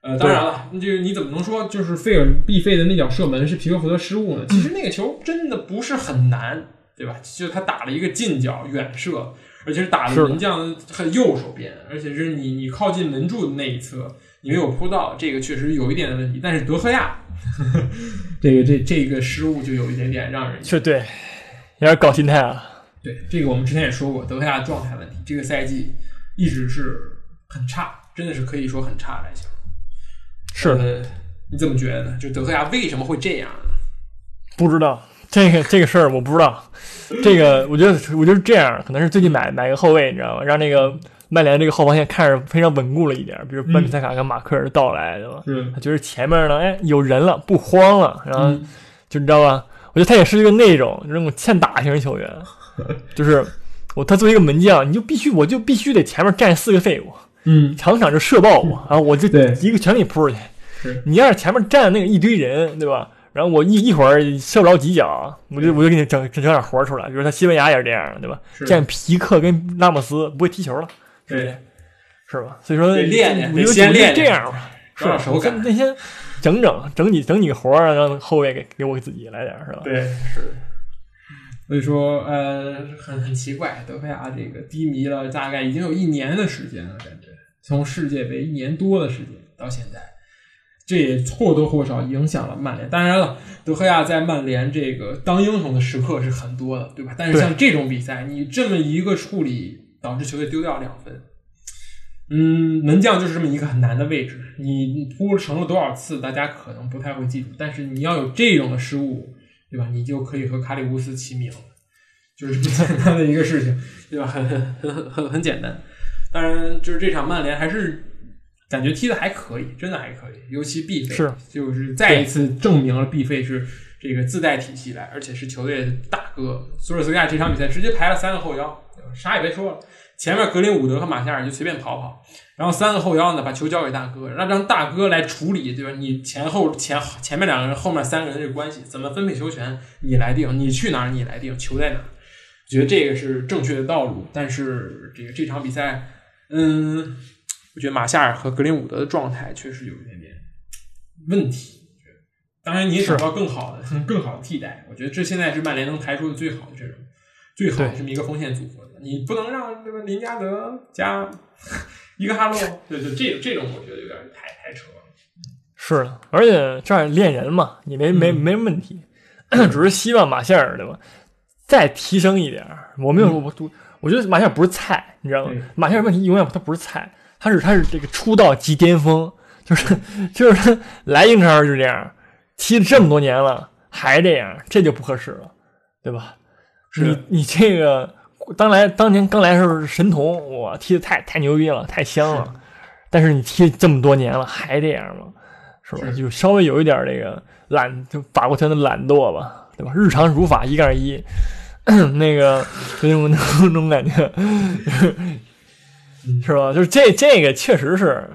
呃，当然了，这个你怎么能说就是费尔必费的那脚射门是皮克福德失误呢？其实那个球真的不是很难，对吧？就他打了一个近角远射，而且是打的门将的右手边，而且是你你靠近门柱的那一侧。你没有扑到，这个确实有一点的问题。但是德赫亚，这个这这个失误就有一点点让人，确对，有点搞心态啊。对，这个我们之前也说过，德赫亚状态问题，这个赛季一直是很差，真的是可以说很差来讲。是的，你怎么觉得呢？就德赫亚为什么会这样呢？不知道这个这个事儿，我不知道。这个我觉得，我觉得这样可能是最近买买个后卫，你知道吗？让那个。曼联这个后防线看着非常稳固了一点，比如班比塞卡跟马克尔的到来，对吧？他觉得前面呢，哎，有人了，不慌了，然后就你知道吧？我觉得他也是一个那种那种欠打型球员，就是我他作为一个门将，你就必须我就必须得前面站四个废物，嗯，场场就射爆我，然后我就一个全给扑出去。你要是前面站那个一堆人，对吧？然后我一一会儿射不着几脚，我就我就给你整整点活出来。比如他西班牙也是这样的，对吧？见皮克跟拉莫斯不会踢球了。对，是吧？所以说，练练，得先练这样吧。是吧？我跟那些整整整几整几个活儿，让后卫给给我自己来点，是吧？对，是。所以说，呃，很很奇怪，德佩亚这个低迷了大概已经有一年的时间了，感觉从世界杯一年多的时间到现在，这也或多或少影响了曼联。当然了，德赫亚在曼联这个当英雄的时刻是很多的，对吧？但是像这种比赛，你这么一个处理。导致球队丢掉两分，嗯，门将就是这么一个很难的位置。你扑成了多少次，大家可能不太会记住。但是你要有这种的失误，对吧？你就可以和卡里乌斯齐名了，就是这么简单的一个事情，对吧？很很很很很简单。当然，就是这场曼联还是感觉踢的还可以，真的还可以。尤其 B 费是就是再一次证明了 B 费是这个自带体系来，而且是球队大哥。索尔斯克亚这场比赛直接排了三个后腰，啥也别说了。前面格林伍德和马夏尔就随便跑跑，然后三个后腰呢把球交给大哥，让让大哥来处理，对吧？你前后前前面两个人，后面三个人这个关系怎么分配球权，你来定，你去哪儿你来定，球在哪儿？觉得这个是正确的道路。但是这个这场比赛，嗯，我觉得马夏尔和格林伍德的状态确实有一点点问题。当然你也找到更好的、更好的替代，我觉得这现在是曼联能排出的最好的阵容，最好的这么一个锋线组合。你不能让这个林加德加一个哈洛，对对，这这种我觉得有点太太扯了。是的，而且这样练人嘛，你没没没问题，只是希望马夏尔对吧，再提升一点。我没有我我我觉得马夏尔不是菜，你知道吗？马夏尔问题永远他不是菜，他是他是这个出道即巅峰，就是 就是他来英超就这样，踢了这么多年了还这样，这就不合适了，对吧？你 你这个。当来当年刚来的时候是神童，我，踢的太太牛逼了，太香了。但是你踢这么多年了，还这样吗？是吧？就稍微有一点这个懒，就法国拳的懒惰吧，对吧？日常如法一杠一，那个就那种那种感觉，是吧？就是这这个确实是，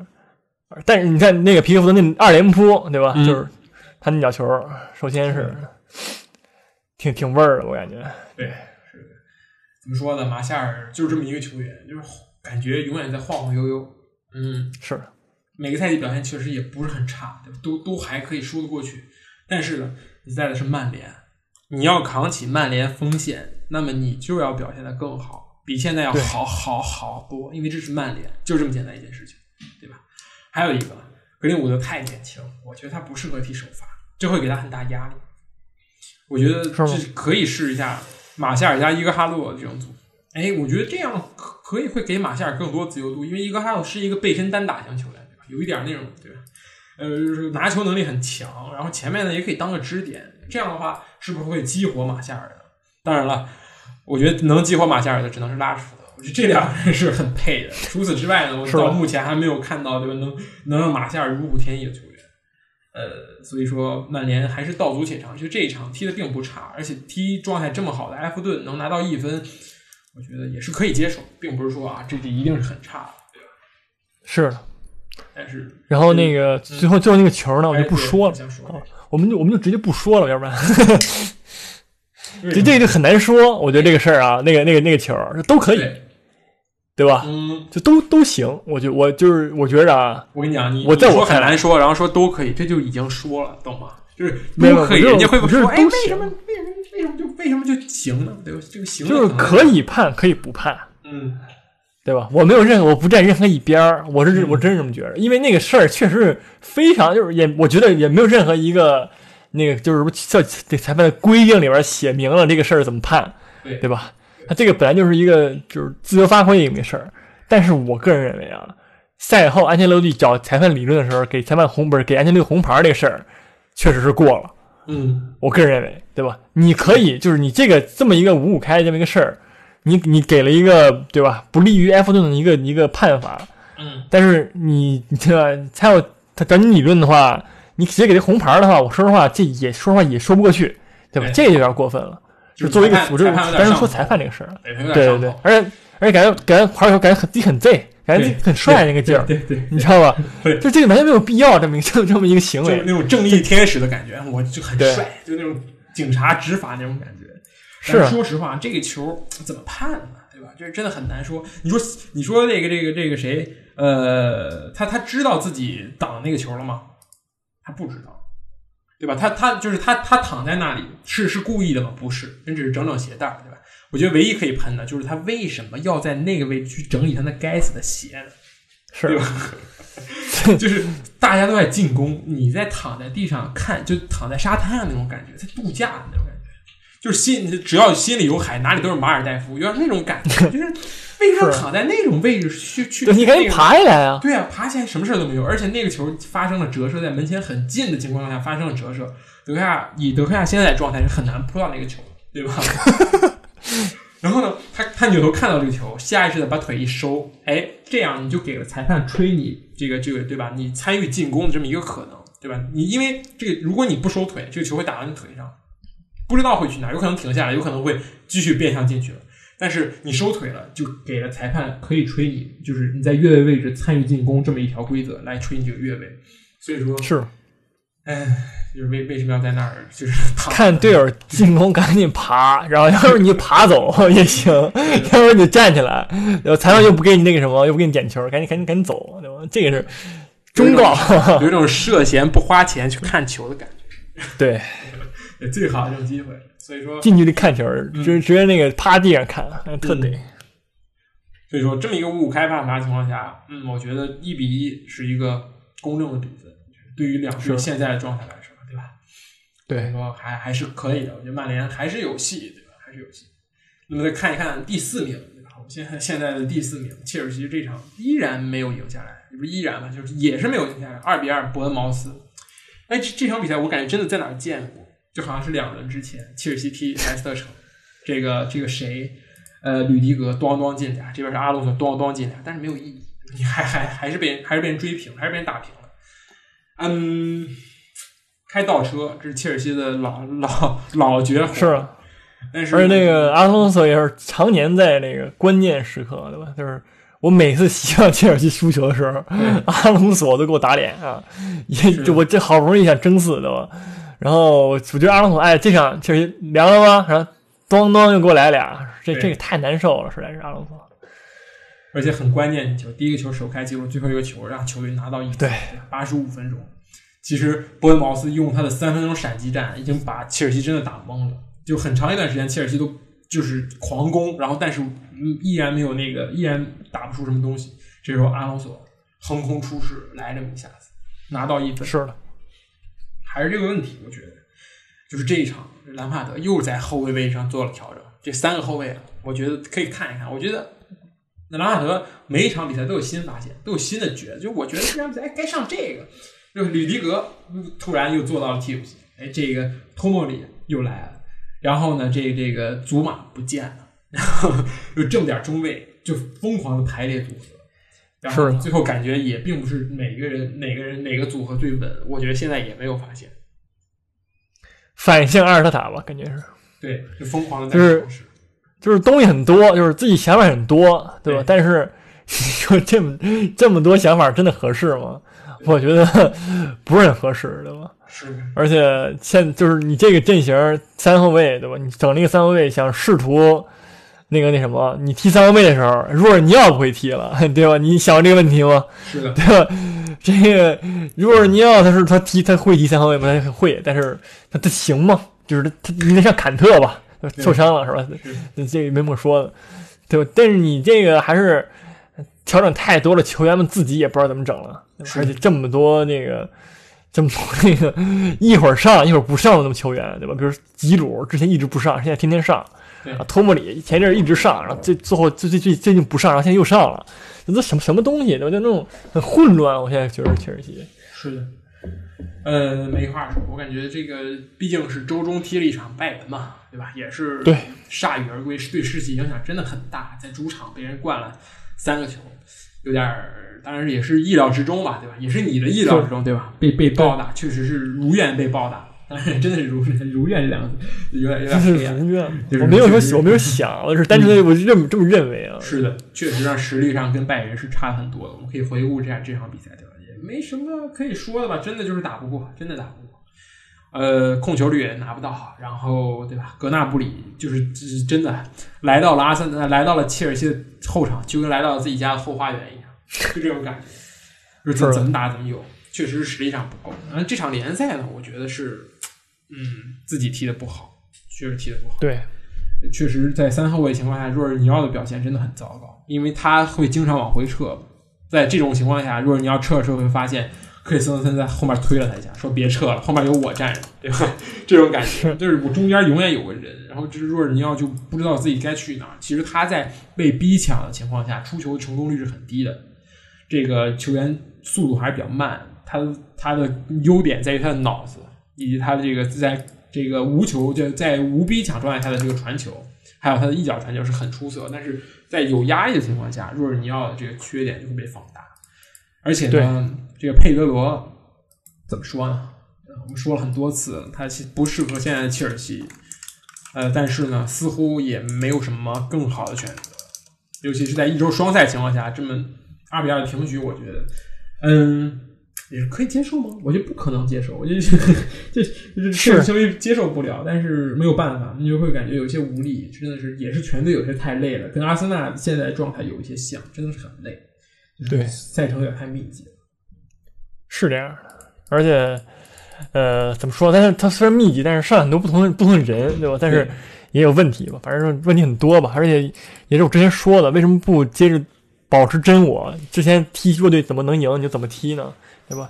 但是你看那个皮克福的那二连扑，对吧？就是他那脚球，首先是挺挺味儿的，我感觉，对。是怎么说呢？马夏尔就是这么一个球员，就是感觉永远在晃晃悠悠。嗯，是每个赛季表现确实也不是很差，都都还可以说得过去。但是呢，你在的是曼联，你要扛起曼联锋线，那么你就要表现的更好，比现在要好好好多。因为这是曼联，就这么简单一件事情，对吧？还有一个，格林伍德太年轻，我觉得他不适合踢首发，这会给他很大压力。我觉得这可以试一下。马夏尔加伊戈哈洛这种组，哎，我觉得这样可可以会给马夏尔更多自由度，因为伊戈哈洛是一个背身单打型球员，对吧？有一点那种，对吧？呃，就是拿球能力很强，然后前面呢也可以当个支点，这样的话是不是会激活马夏尔呢？当然了，我觉得能激活马夏尔的只能是拉什福德，我觉得这两个人是很配的。除此之外呢，我到目前还没有看到对吧？能能让马夏尔如虎添翼的球员。呃，所以说曼联还是道阻且长，就这一场踢的并不差，而且踢状态这么好的埃弗顿能拿到一分，我觉得也是可以接受，并不是说啊这这一定是很差的，对吧？是的。但是然后那个最后最后那个球呢，我哎就不说了我们就我们就直接不说了，要不然 这这个就很难说。我觉得这个事儿啊，那个那个那个球都可以，对对吧？嗯，就都都行。我就我就是我觉着啊，我跟你讲，你我在我很难说，然后说都可以，这就已经说了，懂吗？就是没有都可以，人家会不会说，哎，为什么为什么为什么就为什么就行呢？对吧？这个行就是可以判可以不判，嗯，对吧？我没有任何我不站任何一边儿，我是我真是这么觉得，因为那个事儿确实非常就是也我觉得也没有任何一个那个就是叫这裁判的规定里边写明了这个事儿怎么判，对对吧？他这个本来就是一个就是自由发挥一个事儿，但是我个人认为啊，赛后安切洛蒂找裁判理论的时候，给裁判红不是给安切洛蒂红牌这个事儿，确实是过了。嗯，我个人认为，对吧？你可以就是你这个这么一个五五开的这么一个事儿，你你给了一个对吧不利于埃弗顿的一个一个判罚，嗯，但是你你这个他要他找你理论的话，你直接给这红牌的话，我说实话这也说实话也说不过去，对吧？对这有点过分了。就作为一个裁判组织，裁判有点单纯说裁判这个事儿，对，对对而且而且感觉感觉牌球感觉很自己很贼，感觉自己很帅那个劲儿，对对，对你知道吧？对就这个完全没有必要这么一个这么一个行为，就是那种正义天使的感觉，我就很帅，就那种警察执法那种感觉。是说实话，这个球怎么判呢？对吧？就是真的很难说。你说，你说那个这个这个谁？呃，他他知道自己挡那个球了吗？他不知道，对吧？他他就是他他躺在那里是是故意的吗？不是，人只是整整鞋带儿，对吧？我觉得唯一可以喷的就是他为什么要在那个位置去整理他那该死的鞋呢？对是吧？就是大家都在进攻，你在躺在地上看，就躺在沙滩上那种感觉，在度假的那种感觉，就是心只要心里有海，哪里都是马尔代夫，有点那种感觉。就是为什么是躺在那种位置去去？对，你可以爬起来啊！对啊，爬起来什么事儿都没有，而且那个球发生了折射，在门前很近的情况下发生了折射。德克亚以德克亚现在的状态是很难扑到那个球，对吧？然后呢，他他扭头看到这个球，下意识的把腿一收，哎，这样你就给了裁判吹你这个这个对吧？你参与进攻的这么一个可能，对吧？你因为这个，如果你不收腿，这个球会打到你腿上，不知道会去哪儿，有可能停下来，有可能会继续变向进去了。但是你收腿了，就给了裁判可以吹你，就是你在越位位置参与进攻这么一条规则来吹你这个越位。所以说，是哎，就是为为什么要在那儿就是看队友进攻赶紧爬，然后要是你爬走也行，要不然你站起来，然后裁判又不给你那个什么，又不给你点球，赶紧赶紧赶紧走，对吧？这个是忠告，有一种涉嫌不花钱去看球的感觉，对，对最好的这种机会。所以说，近距离看球，直直接那个趴地上看，特得。所以说这么一个五五开判罚情况下，嗯，我觉得一比一是一个公正的比分，对于两队现在的状态来说，对吧？所以对，说还还是可以的，我觉得曼联还是有戏，对吧？还是有戏。那么再看一看第四名，对吧？我们现在现在的第四名，切尔西这场依然没有赢下来，也不是依然吧，就是也是没有赢下来，二比二伯恩茅斯。哎，这这场比赛我感觉真的在哪儿见过，就好像是两轮之前，切尔西踢莱斯特城，这个这个谁，呃，吕迪格咣咣进俩，这边是阿隆索咣咣进俩，但是没有意义，你还还还是被人还是被人追平，还是被人打平了。嗯，开倒车，这是切尔西的老老老绝活，是啊，但是而且那个阿隆索也是常年在那个关键时刻，对吧？就是我每次希望切尔西输球的时候，阿隆索都给我打脸啊！也就我这好不容易想争四，对吧？然后我觉得阿隆索，哎，这场切尔西凉了吗？然后咚咚又给我来俩，这这个太难受了，实在是阿隆索。而且很关键的球，第一个球首开记录，最后一个球让球队拿到一分，对，八十五分钟。其实伯恩茅斯用他的三分钟闪击战，已经把切尔西真的打懵了。就很长一段时间，切尔西都就是狂攻，然后但是嗯依然没有那个，依然打不出什么东西。这时候阿隆索横空出世，来这么一下子，拿到一分。是的，还是这个问题，我觉得就是这一场，兰帕德又在后卫位置上做了调整。这三个后卫啊，我觉得可以看一看。我觉得那兰帕德每一场比赛都有新发现，都有新的觉。就我觉得这场比赛该上这个，就是吕迪格突然又做到了替补席，哎，这个托莫里又来了，然后呢，这这个祖马不见了，然后有这么点中卫就疯狂的排列组合。然后最后感觉也并不是每个人哪个人哪个组合最稳，我觉得现在也没有发现。反向阿尔特塔吧，感觉是，对，就疯狂的就是。就是东西很多，就是自己想法很多，对吧？对但是 你说这么这么多想法真的合适吗？我觉得不是很合适，对吧？是，而且现就是你这个阵型三后卫，对吧？你整那个三后卫想试图那个那什么，你踢三后卫的时候，若尔尼奥不会踢了，对吧？你想过这个问题吗？是的，对吧？这个若尔尼奥他是他踢他会踢三后卫吗？他会，但是他他行吗？就是他他你得像坎特吧，对受伤了是吧？是这个没么说的，对吧？但是你这个还是调整太多了，球员们自己也不知道怎么整了，而且这么多那个这么多那个一会儿上一会儿不上的那么球员，对吧？比如吉鲁之前一直不上，现在天天上。对啊，托莫里前一阵儿一直上，然后最最后最最最最近不上，然后现在又上了，这都什么什么东西？对吧？就那种很混乱。我现在觉得切尔西，是的，呃，没话说，我感觉这个毕竟是周中踢了一场拜仁嘛，对吧？也是对铩羽而归，对士气影响真的很大，在主场被人灌了三个球，有点儿，当然也是意料之中吧，对吧？也是你的意料之中，对吧？被被暴打，确实是如愿被暴打，当 然真的是如如愿这两个字有点有点就是黑暗。如愿我没有说我没有想，我是单纯的我认这么认为啊。是的，确实上实力上跟拜仁是差很多的。我们可以回顾这样这场比赛，对吧？也没什么可以说的吧，真的就是打不过，真的打不过。呃，控球率也拿不到，然后对吧？格纳布里就是就是真的来到了阿森，纳来到了切尔西的后场，就跟来到了自己家的后花园一样，就这种感觉，就是怎么打怎么有，确实是实力上不够。然后这场联赛呢，我觉得是，嗯，自己踢的不好，确实踢的不好。对，确实，在三后卫情况下，若尔尼奥的表现真的很糟糕，因为他会经常往回撤。在这种情况下，若尔尼奥撤的时候会发现克里斯滕森在后面推了他一下，说别撤了，后面有我站着，对吧？这种感觉就是我中间永远有个人，然后这若尔尼奥就不知道自己该去哪儿。其实他在被逼抢的情况下，出球成功率是很低的。这个球员速度还是比较慢，他他的优点在于他的脑子，以及他的这个在这个无球就在无逼抢状态下的这个传球，还有他的一脚传球是很出色。但是在有压力的情况下，若尔尼奥的这个缺点就会被放大。而且呢，这个佩德罗怎么说呢？呃我们说了很多次，他其实不适合现在的切尔西。呃，但是呢，似乎也没有什么更好的选择，尤其是在一周双赛情况下，这么二比二的平局，我觉得，嗯，也是可以接受吗？我觉得不可能接受，我觉得这这这切尔西球迷接受不了，但是没有办法，你就会感觉有些无力，真的是也是全队有些太累了，跟阿森纳现在的状态有一些像，真的是很累，就是对赛程有点太密集了。是这样的，而且，呃，怎么说？但是它虽然密集，但是上很多不同的不同的人，对吧？但是也有问题吧，反正问题很多吧。而且也是我之前说的，为什么不接着保持真我？之前踢弱队怎么能赢，你就怎么踢呢？对吧？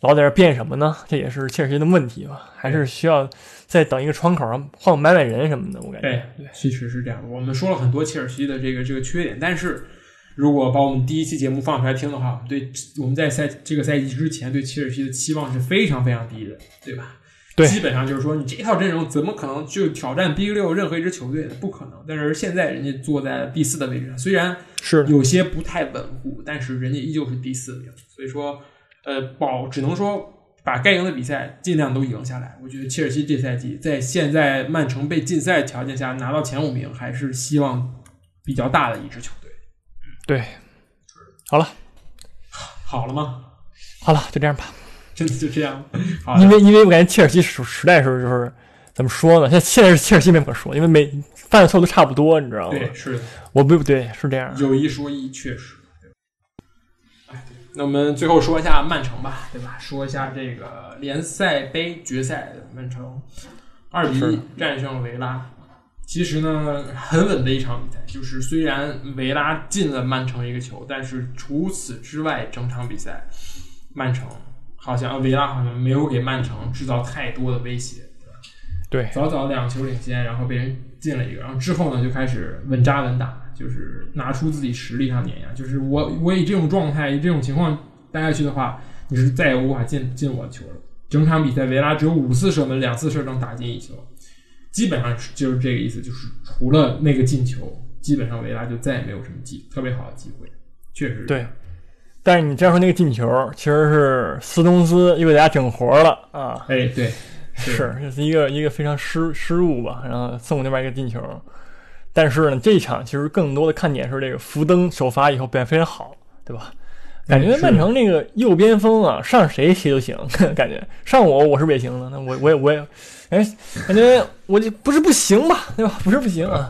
老在这变什么呢？这也是切尔西的问题吧？还是需要再等一个窗口上换买买人什么的，我感觉。对，确实是这样。我们说了很多切尔西的这个这个缺点，但是如果把我们第一期节目放出来听的话，我们对我们在赛这个赛季之前对切尔西的期望是非常非常低的，对吧？对基本上就是说，你这套阵容怎么可能就挑战 Big 六任何一支球队呢？不可能。但是现在人家坐在第四的位置上，虽然是，有些不太稳固，但是人家依旧是第四名。所以说，呃，保只能说把该赢的比赛尽量都赢下来。我觉得切尔西这赛季在现在曼城被禁赛条件下拿到前五名，还是希望比较大的一支球队。对。好了，好了吗？好了，就这样吧。真的就这样？好因为因为我感觉切尔西时时代的时候就是怎么说呢？现在现在是切尔西没法说，因为每犯的错都差不多，你知道吗？对，是的。我不对，是这样。有一说一，确实。那我们最后说一下曼城吧，对吧？说一下这个联赛杯决赛，曼城二比一战胜了维拉。其实呢，很稳的一场比赛，就是虽然维拉进了曼城一个球，但是除此之外，整场比赛曼城好像维拉好像没有给曼城制造太多的威胁。对，早早两球领先，然后被人进了一个，然后之后呢就开始稳扎稳打，就是拿出自己实力上碾压。就是我我以这种状态、以这种情况待下去的话，你是再也无法进进我的球了。整场比赛维拉只有五次射门，两次射正打进一球，基本上就是这个意思。就是除了那个进球，基本上维拉就再也没有什么机特别好的机会。确实对，但是你这样说那个进球，其实是斯通斯又给大家整活了啊！哎，对，是这是一个一个非常失失误吧，然后送那边一个进球。但是呢，这一场其实更多的看点是这个福登首发以后表现非常好，对吧？感觉曼城那个右边锋啊，上谁谁都行，感觉上我我是不也行的，那我我也我也，哎，感觉我就不是不行吧，对吧？不是不行啊，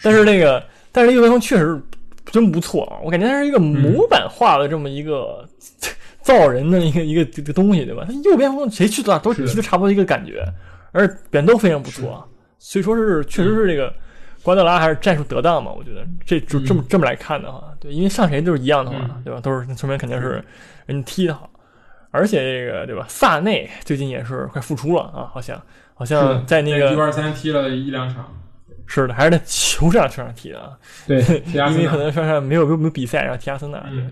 但是那个但是右边锋确实真不错啊，我感觉他是一个模板化的这么一个 造人的一个一个这个东西，对吧？他右边锋谁去打都踢的差不多一个感觉，而表现都非常不错，所以说是确实是这个。瓜德拉还是战术得当嘛？我觉得这就这么这么来看的话，对，因为上谁都是一样的话，对吧？都是说明肯定是人踢的好，而且这个对吧？萨内最近也是快复出了啊，好像好像在那个一二三踢了一两场，是的，还是在球场球场踢的啊。对，因为可能上上没有没有比赛，然后踢阿森纳，对，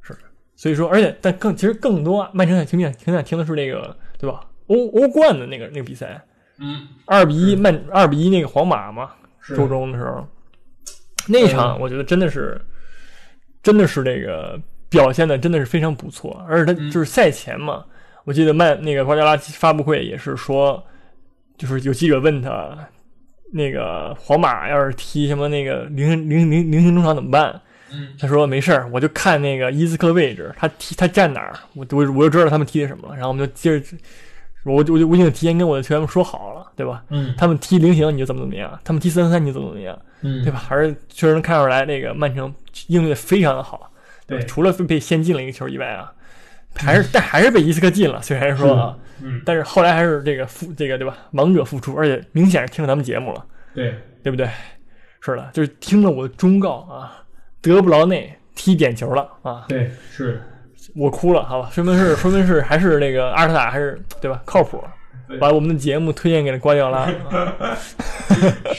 是。所以说，而且但更其实更多曼城想听想挺想听的是那个对吧？欧欧冠的那个那个比赛，嗯，二比一曼二比一那个皇马嘛。周中的时候，那场我觉得真的是，真的是那个表现的真的是非常不错，而且他就是赛前嘛，我记得曼那个瓜迪奥拉发布会也是说，就是有记者问他，那个皇马要是踢什么那个零零零零星中场怎么办？他说没事儿，我就看那个伊斯克的位置，他踢他站哪儿，我我我就知道他们踢的什么了，然后我们就接着。我我就我已经提前跟我的球员们说好了，对吧？嗯，他们踢菱形你就怎么怎么样，他们踢三三三你就怎么怎么样，嗯，对吧？还是确实能看出来那个曼城应对非常的好，对，除了被先进了一个球以外啊，还是但还是被伊斯克进了，虽然说啊，嗯，但是后来还是这个复这个对吧？王者复出，而且明显是听了咱们节目了，对，对不对？是的，就是听了我的忠告啊，德布劳内踢点球了啊，对，是。我哭了，好吧，说明是说明是还是那个阿尔特塔还是对吧？靠谱，把我们的节目推荐给了瓜迪奥拉，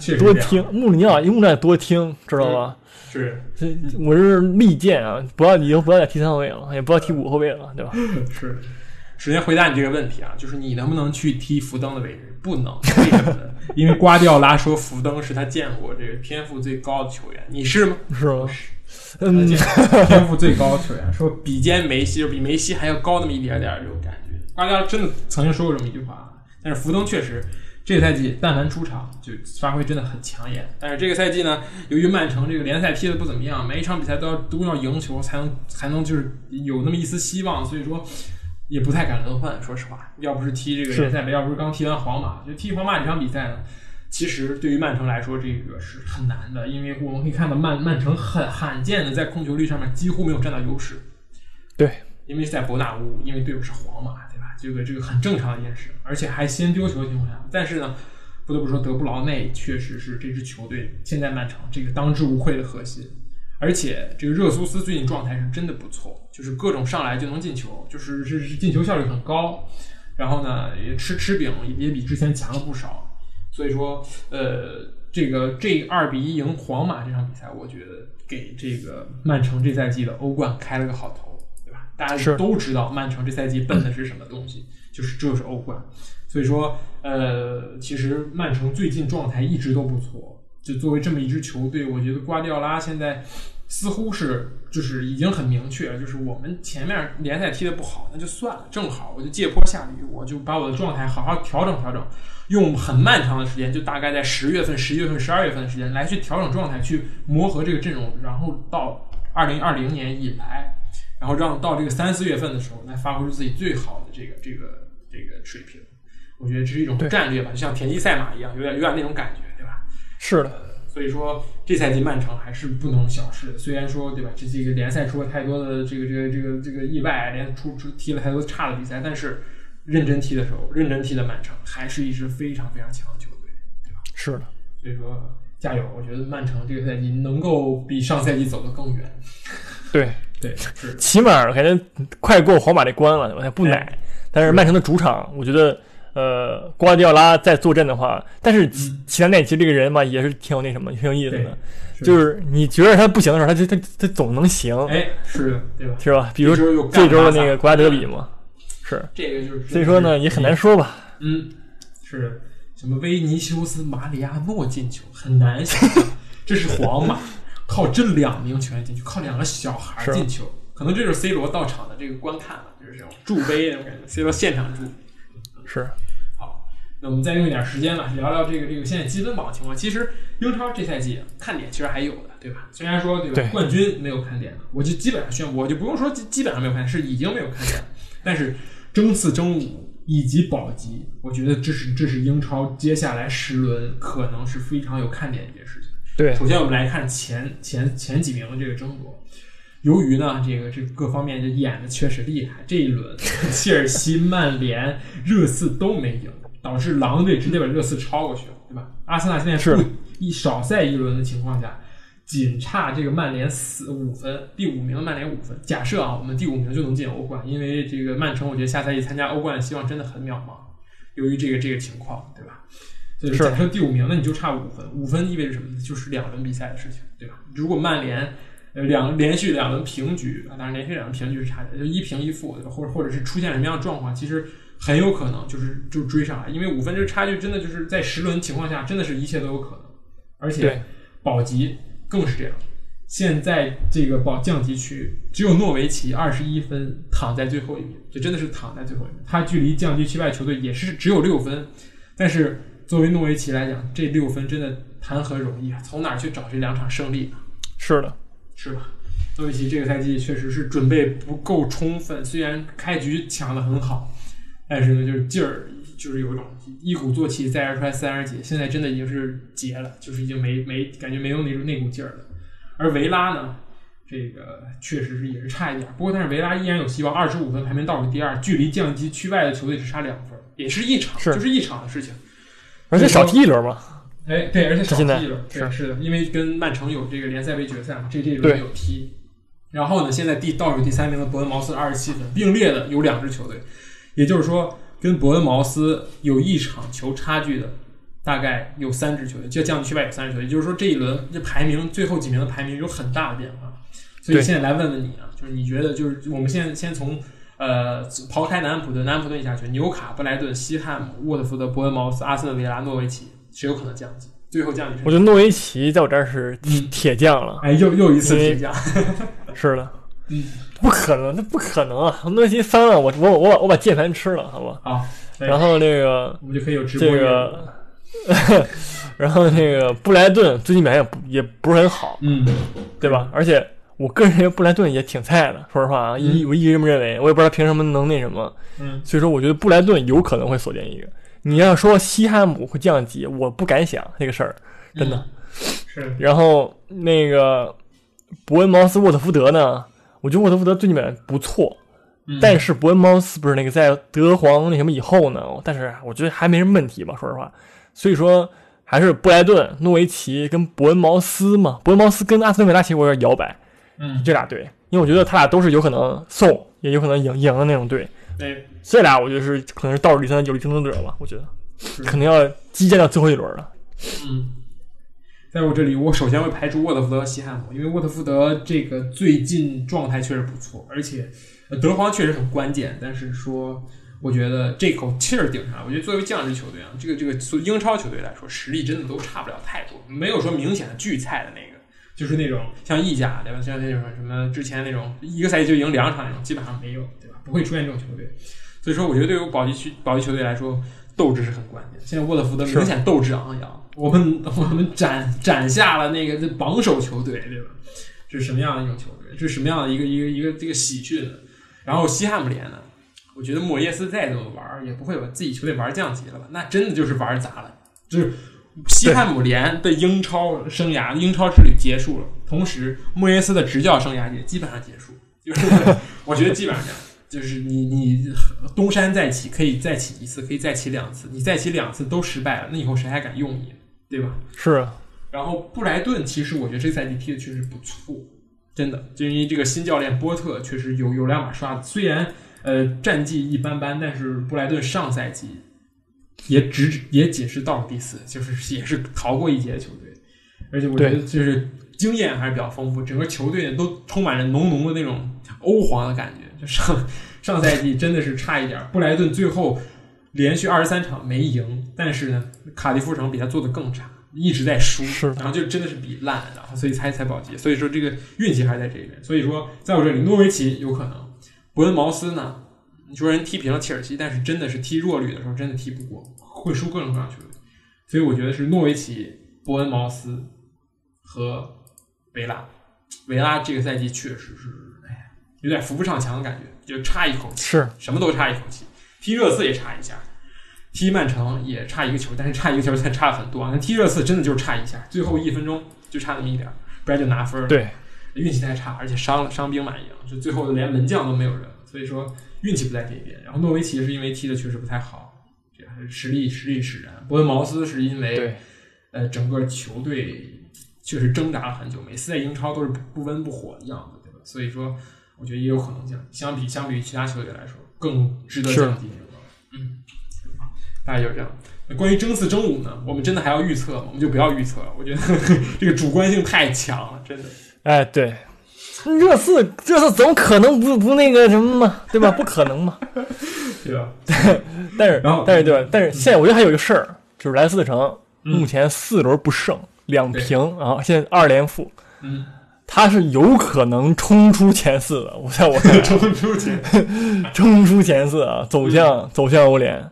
是，多听穆里尼奥，穆里尼奥多听，知道吧？是，我是力荐啊，不要以后不要再踢三后卫了，也不要踢五后卫了，对吧？是。首先回答你这个问题啊，就是你能不能去踢福登的位置？不能，为什么呢？因为瓜迪奥拉说福登是他见过这个天赋最高的球员，你是吗？是吗？嗯，天赋最高球员说比肩梅西，就比梅西还要高那么一点点这种感觉。瓜迪奥拉真的曾经说过这么一句话，但是福登确实这个赛季但凡出场就发挥真的很抢眼。但是这个赛季呢，由于曼城这个联赛踢的不怎么样，每一场比赛都要都要赢球才能才能就是有那么一丝希望，所以说也不太敢轮换。说实话，要不是踢这个联赛杯，要不是刚踢完皇马，就踢皇马这场比赛呢。其实对于曼城来说，这个是很难的，因为我们可以看到曼曼城很罕见的在控球率上面几乎没有占到优势。对，因为在伯纳乌，因为队友是皇马，对吧？这个这个很正常的一件事，而且还先丢球的情况下。但是呢，不得不说，德布劳内确实是这支球队现在曼城这个当之无愧的核心。而且这个热苏斯最近状态是真的不错，就是各种上来就能进球，就是是进球效率很高。然后呢，也吃吃饼也比之前强了不少。所以说，呃，这个这二比一赢皇马这场比赛，我觉得给这个曼城这赛季的欧冠开了个好头，对吧？大家都知道曼城这赛季奔的是什么东西，就是就是欧冠。所以说，呃，其实曼城最近状态一直都不错。就作为这么一支球队，我觉得瓜迪奥拉现在。似乎是就是已经很明确，就是我们前面联赛踢的不好，那就算了。正好我就借坡下驴，我就把我的状态好好调整调整，用很漫长的时间，就大概在十月份、十一月份、十二月份的时间来去调整状态，去磨合这个阵容，然后到二零二零年以来，然后让到这个三四月份的时候来发挥出自己最好的这个这个这个水平。我觉得这是一种战略吧，就像田忌赛马一样，有点有点那种感觉，对吧？是的。所以说，这赛季曼城还是不能小视。虽然说，对吧？这这个联赛出了太多的这个这个这个这个意外，连出出踢了太多差的比赛，但是认真踢的时候，认真踢的曼城还是一支非常非常强的球队，对吧？是的。所以说，加油！我觉得曼城这个赛季能够比上赛季走得更远。对对，是。起码感觉快过皇马这关了，对吧？不奶。但是曼城的主场，我觉得。呃，瓜迪奥拉在坐镇的话，但是齐达内其实这个人嘛，也是挺有那什么，挺有意思的。就是你觉得他不行的时候，他就他他总能行。哎，是，对吧？是吧？比如这周的那个国家德比嘛，是。这个就是。所以说呢，也很难说吧。嗯，是什么？维尼修斯·马里亚诺进球很难想象，这是皇马，靠这两名球员进球，靠两个小孩是进球，可能这就是 C 罗到场的这个观看吧，就是这种助威那种感觉，C 罗现场助。是好，那我们再用一点时间吧，聊聊这个这个现在积分榜的情况。其实英超这赛季看点其实还有的，对吧？虽然说对吧，对冠军没有看点了，我就基本上宣布，我就不用说基基本上没有看点，是已经没有看点了。但是争四、争五以及保级，我觉得这是这是英超接下来十轮可能是非常有看点的一件事情。对，首先我们来看前前前几名的这个争夺。由于呢，这个这各方面就演的确实厉害，这一轮 切尔西、曼联、热刺都没赢，导致狼队直接把热刺超过去了，对吧？阿森纳现在是一少赛一轮的情况下，仅差这个曼联四五分，第五名的曼联五分。假设啊，我们第五名就能进欧冠，因为这个曼城，我觉得下赛季参加欧冠的希望真的很渺茫。由于这个这个情况，对吧？所以说假设第五名，那你就差五分，五分意味着什么呢？就是两轮比赛的事情，对吧？如果曼联呃两连续两轮平局啊，当然连续两轮平局是差点，就一平一负，或者或者是出现什么样的状况，其实很有可能就是就追上来，因为五分这个差距真的就是在十轮情况下，真的是一切都有可能，而且保级更是这样。现在这个保降级区只有诺维奇二十一分躺在最后一名，这真的是躺在最后一名。他距离降级区外球队也是只有六分，但是作为诺维奇来讲，这六分真的谈何容易啊！从哪儿去找这两场胜利呢？是的，是吧？诺维奇这个赛季确实是准备不够充分，虽然开局抢得很好，但是呢，就是劲儿就是有一种一鼓作气，再而衰，三而竭。现在真的已经是竭了，就是已经没没感觉没有那种那股劲儿了。而维拉呢，这个确实是也是差一点，不过但是维拉依然有希望，二十五分排名倒数第二，距离降级区外的球队只差两分，也是一场，是就是一场的事情。而且少踢一轮嘛，哎，对，而且少踢一轮，对，是是的，因为跟曼城有这个联赛杯决赛嘛，这这一轮对有踢。然后呢，现在第倒数第三名的伯恩茅斯二十七分，并列的有两支球队，也就是说，跟伯恩茅斯有一场球差距的，大概有三支球队，就降级区外有三支球队，也就是说这一轮这排名最后几名的排名有很大的变化。所以现在来问问你啊，就是你觉得就是我们现在先从呃刨开南安普顿、南安普顿下去，纽卡、布莱顿、西汉姆、沃特福德、伯恩茅斯、阿森纳维拉、诺维奇，谁有可能降级？最后降级？我觉得诺维奇在我这儿是嗯铁将了，哎，又又一次铁将，是的，嗯，不可能，那不可能啊！诺维奇三了，我我我把我把键盘吃了，好吧？好，对然后那个我们就可以有直播这个，然后那个布莱顿最近表现也不也不是很好，嗯，对吧？而且我个人认为布莱顿也挺菜的，说实话啊，一我一直这么认为，我也不知道凭什么能那什么。嗯，所以说我觉得布莱顿有可能会锁定一个。你要说西汉姆会降级，我不敢想这个事儿，真的。是的，然后那个伯恩茅斯、沃特福德呢，我觉得沃特福德最近表现不错，嗯。但是伯恩茅斯不是那个在德皇那什么以后呢，但是我觉得还没什么问题吧，说实话。所以说还是布莱顿、诺维奇跟伯恩茅斯嘛，伯恩茅斯跟阿斯顿维拉其实我有点摇摆嗯，这俩队，因为我觉得他俩都是有可能送，也有可能赢赢的那种队。对，这俩我觉得是可能是倒数第三的有力竞争者吧，我觉得。可能要激战到最后一轮了。嗯，在我这里，我首先会排除沃特福德和西汉姆，因为沃特福德这个最近状态确实不错，而且呃德皇确实很关键。但是说，我觉得这口气儿顶上来，我觉得作为降级球队啊，这个这个从英超球队来说，实力真的都差不了太多，没有说明显的巨菜的那个，就是那种像意甲对吧？像那种什么之前那种一个赛季就赢两场那种，基本上没有，对吧？不会出现这种球队。所以说，我觉得对于保级区保级球队来说，斗志是很关键。现在沃特福德明显斗志昂扬，我们我们斩斩下了那个榜首球队，对吧？这是什么样的一种球队？这是什么样的一个一个一个这个喜讯？然后西汉姆联呢？我觉得莫耶斯再怎么玩儿，也不会把自己球队玩降级了吧？那真的就是玩砸了，就是西汉姆联的英超生涯、英超之旅结束了，同时莫耶斯的执教生涯也基本上结束。就是我觉得基本上这样，就是你你东山再起，可以再起一次，可以再起两次，你再起两次都失败了，那以后谁还敢用你，对吧？是啊，然后布莱顿其实我觉得这赛季踢的确实不错，真的，就因为这个新教练波特确实有有两把刷子，虽然呃战绩一般般，但是布莱顿上赛季也只也仅是到了第四，就是也是逃过一劫的球队，而且我觉得就是经验还是比较丰富，整个球队呢都充满着浓浓的那种欧皇的感觉。就 上上赛季真的是差一点儿，布莱顿最后连续二十三场没赢，但是呢，卡迪夫城比他做的更差。一直在输，是然后就真的是比烂，然后所以才才保级。所以说这个运气还是在这边。所以说在我这里，诺维奇有可能，伯恩茅斯呢，你说人踢平了切尔西，但是真的是踢弱旅的时候真的踢不过，会输各种各样的球队。所以我觉得是诺维奇、伯恩茅斯和维拉。维拉这个赛季确实是，哎呀，有点扶不上墙的感觉，就差一口气。是什么都差一口气，踢热刺也差一下，踢曼城也差一个球，但是差一个球才差很多啊。那踢热刺真的就是差一下，最后一分钟就差那么一点，不然就拿分了。，对，运气太差，而且伤了伤兵满营，就最后连门将都没有人，所以说运气不在这边。然后诺维奇是因为踢的确实不太好，这还是实力实力使然。伯恩茅斯是因为对，呃整个球队确实挣扎了很久，每次在英超都是不不温不火的样子，对吧？所以说我觉得也有可能降，相比相比于其他球队来说，更值得是降级。嗯，大概就是这样。那关于争四争五呢，我们真的还要预测吗？我们就不要预测了。我觉得 这个主观性太强了，真的。哎，对，热刺热刺怎么可能不不那个什么嘛，对吧？不可能嘛。对吧？但是然后但是对吧？但是现在我觉得还有一个事儿，就是莱斯特城嗯目前四轮不胜，两平啊，现在二连负，嗯，他是有可能冲出前四的。我在我看 冲出前。冲出前四啊，走向走向欧联，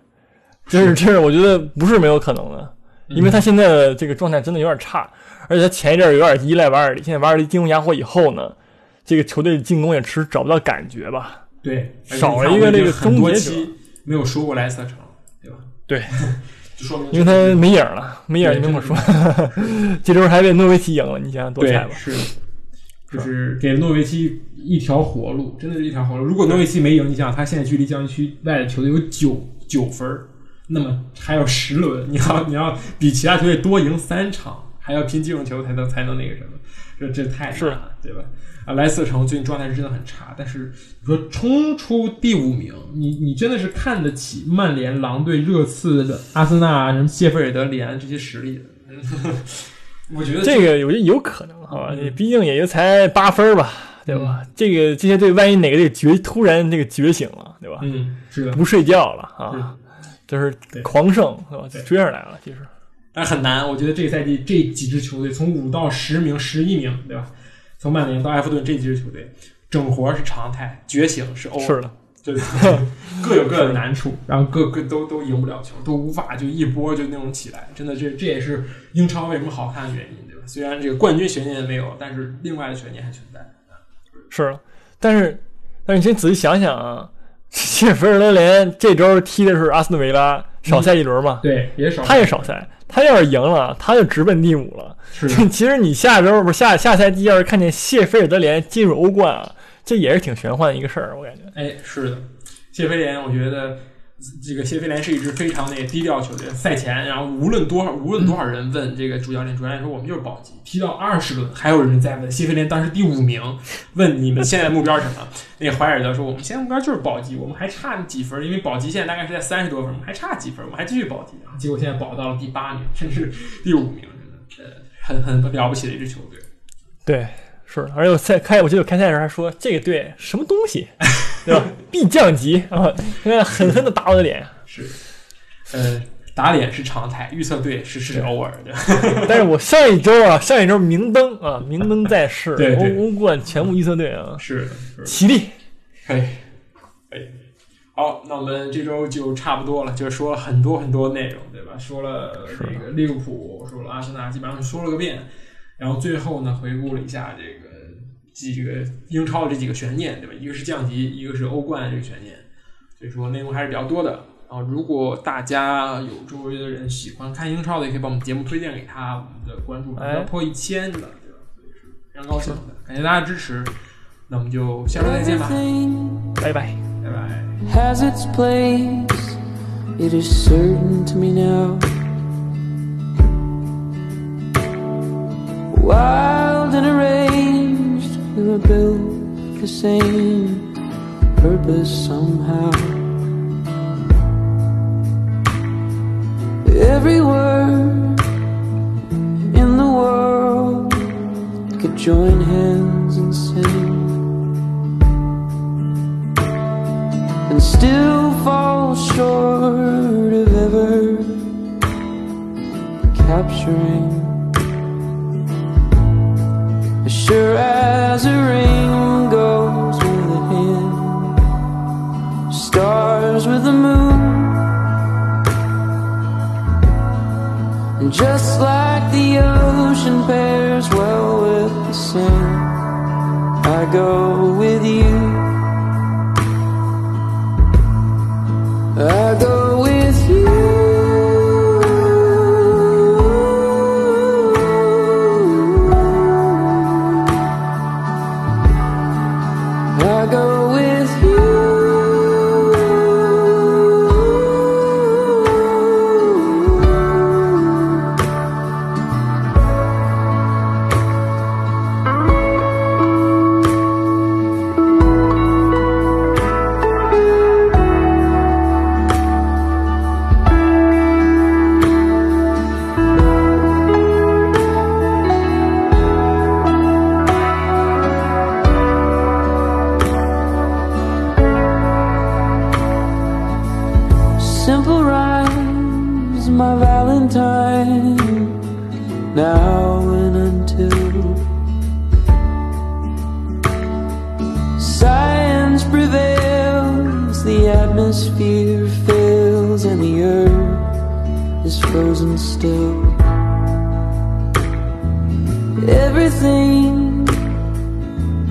这是这是我觉得不是没有可能的，因为他现在的这个状态真的有点差，而且他前一阵儿有点依赖瓦尔迪，现在瓦尔迪进攻哑火以后呢，这个球队进攻也迟迟找不到感觉吧？对，少了一个这个终结者期没有输过莱斯特城，对吧？对，就说明因为他没影儿了，没影儿就没法说。这周还被诺维奇赢了，你想想多对惨吧？是的，就是给诺维奇一条活路，真的是一条活路。如果诺维奇没赢，你想想他现在距离降级区外的球队有九九分儿，那么还有十轮，你要 你要比其他球队多赢三场，还要拼净胜球才能才能那个什么，这这太难是了，对吧？啊，莱斯特城最近状态是真的很差，但是你说冲出第五名，你你真的是看得起曼联、狼队、热刺、阿森纳、什么谢菲尔德联这些实力的。我觉得这个我觉得有可能，好吧？嗯毕竟也就才八分儿吧，对吧？这个这些队万一哪个队觉突然这个觉醒了，对吧？嗯是的，不睡觉了啊，就是对狂胜，是吧？追上来了，其实但很难。我觉得这个赛季这几支球队从五到十名、十一名，对吧？从曼联到埃弗顿这几支球队，整活是常态，觉醒是偶尔，是的，对，各有各的难处，然后各各都都赢不了球，都无法就一波就那种起来。真的，这这也是英超为什么好看的原因，对吧？虽然这个冠军悬念没有，但是另外的悬念还存在。是。但是但是你先仔细想想啊，谢菲尔德联这周踢的是阿斯顿维拉，少赛一轮嘛，对，也少，他也少赛，他要是赢了，他就直奔第五了。是 其实你下周不是下下赛季要是看见谢菲尔德联进入欧冠啊，这也是挺玄幻的一个事儿，我感觉。哎，是的，谢菲联，我觉得这个谢菲联是一支非常那个低调球队。赛前，然后无论多少无论多少人问这个主教练，主教练说我们就是保级，踢到二十轮，还有人在问谢菲联当时第五名，问你们现在目标是什么？那个怀尔德说我们现在目标就是保级，我们还差几分，因为保级现在大概是在三十多分，我们还差几分，我们还继续保级。结果现在保到了第八名，甚至第五名，真的，呃，很很了不起的一支球队。对，是，而且我赛开，我记得我开赛的时候还说这个队什么东西，对吧？必降级啊！现在狠狠的打我的脸。是，呃，打脸是常态，预测对是是偶尔的。但是我上一周啊，上一周明灯啊，明灯在世，对对欧欧冠全部预测队啊，是。起立。可以，可以。好，那我们这周就差不多了，就是说了很多很多内容，对吧？说了这个利物浦，说了阿森纳，基本上说了个遍。然后最后呢，回顾了一下这个几个英超的这几个悬念，对吧？一个是降级，一个是欧冠这个悬念，所以说内容还是比较多的。啊，如果大家有周围的人喜欢看英超的，也可以把我们节目推荐给他，我们的关注哎要破一千的，对吧？所以是非常高兴的，感谢大家支持。那我们就下周再见吧，拜拜。拜拜。has its place. It is certain to me now. Were built the same purpose somehow. Every word in the world could join hands and sing. and still fall short of ever capturing. Sure as a ring goes with a hand, stars with the moon. And just like the ocean pairs well with the sand, I go with you. I Everything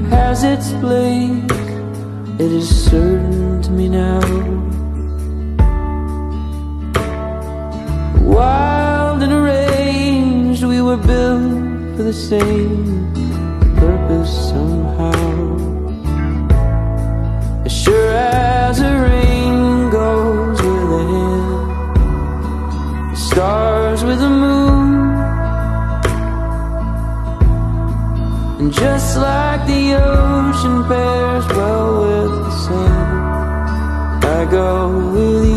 has its place, it is certain to me now. Wild and arranged, we were built for the same just like the ocean pairs well with the sand, I go with you.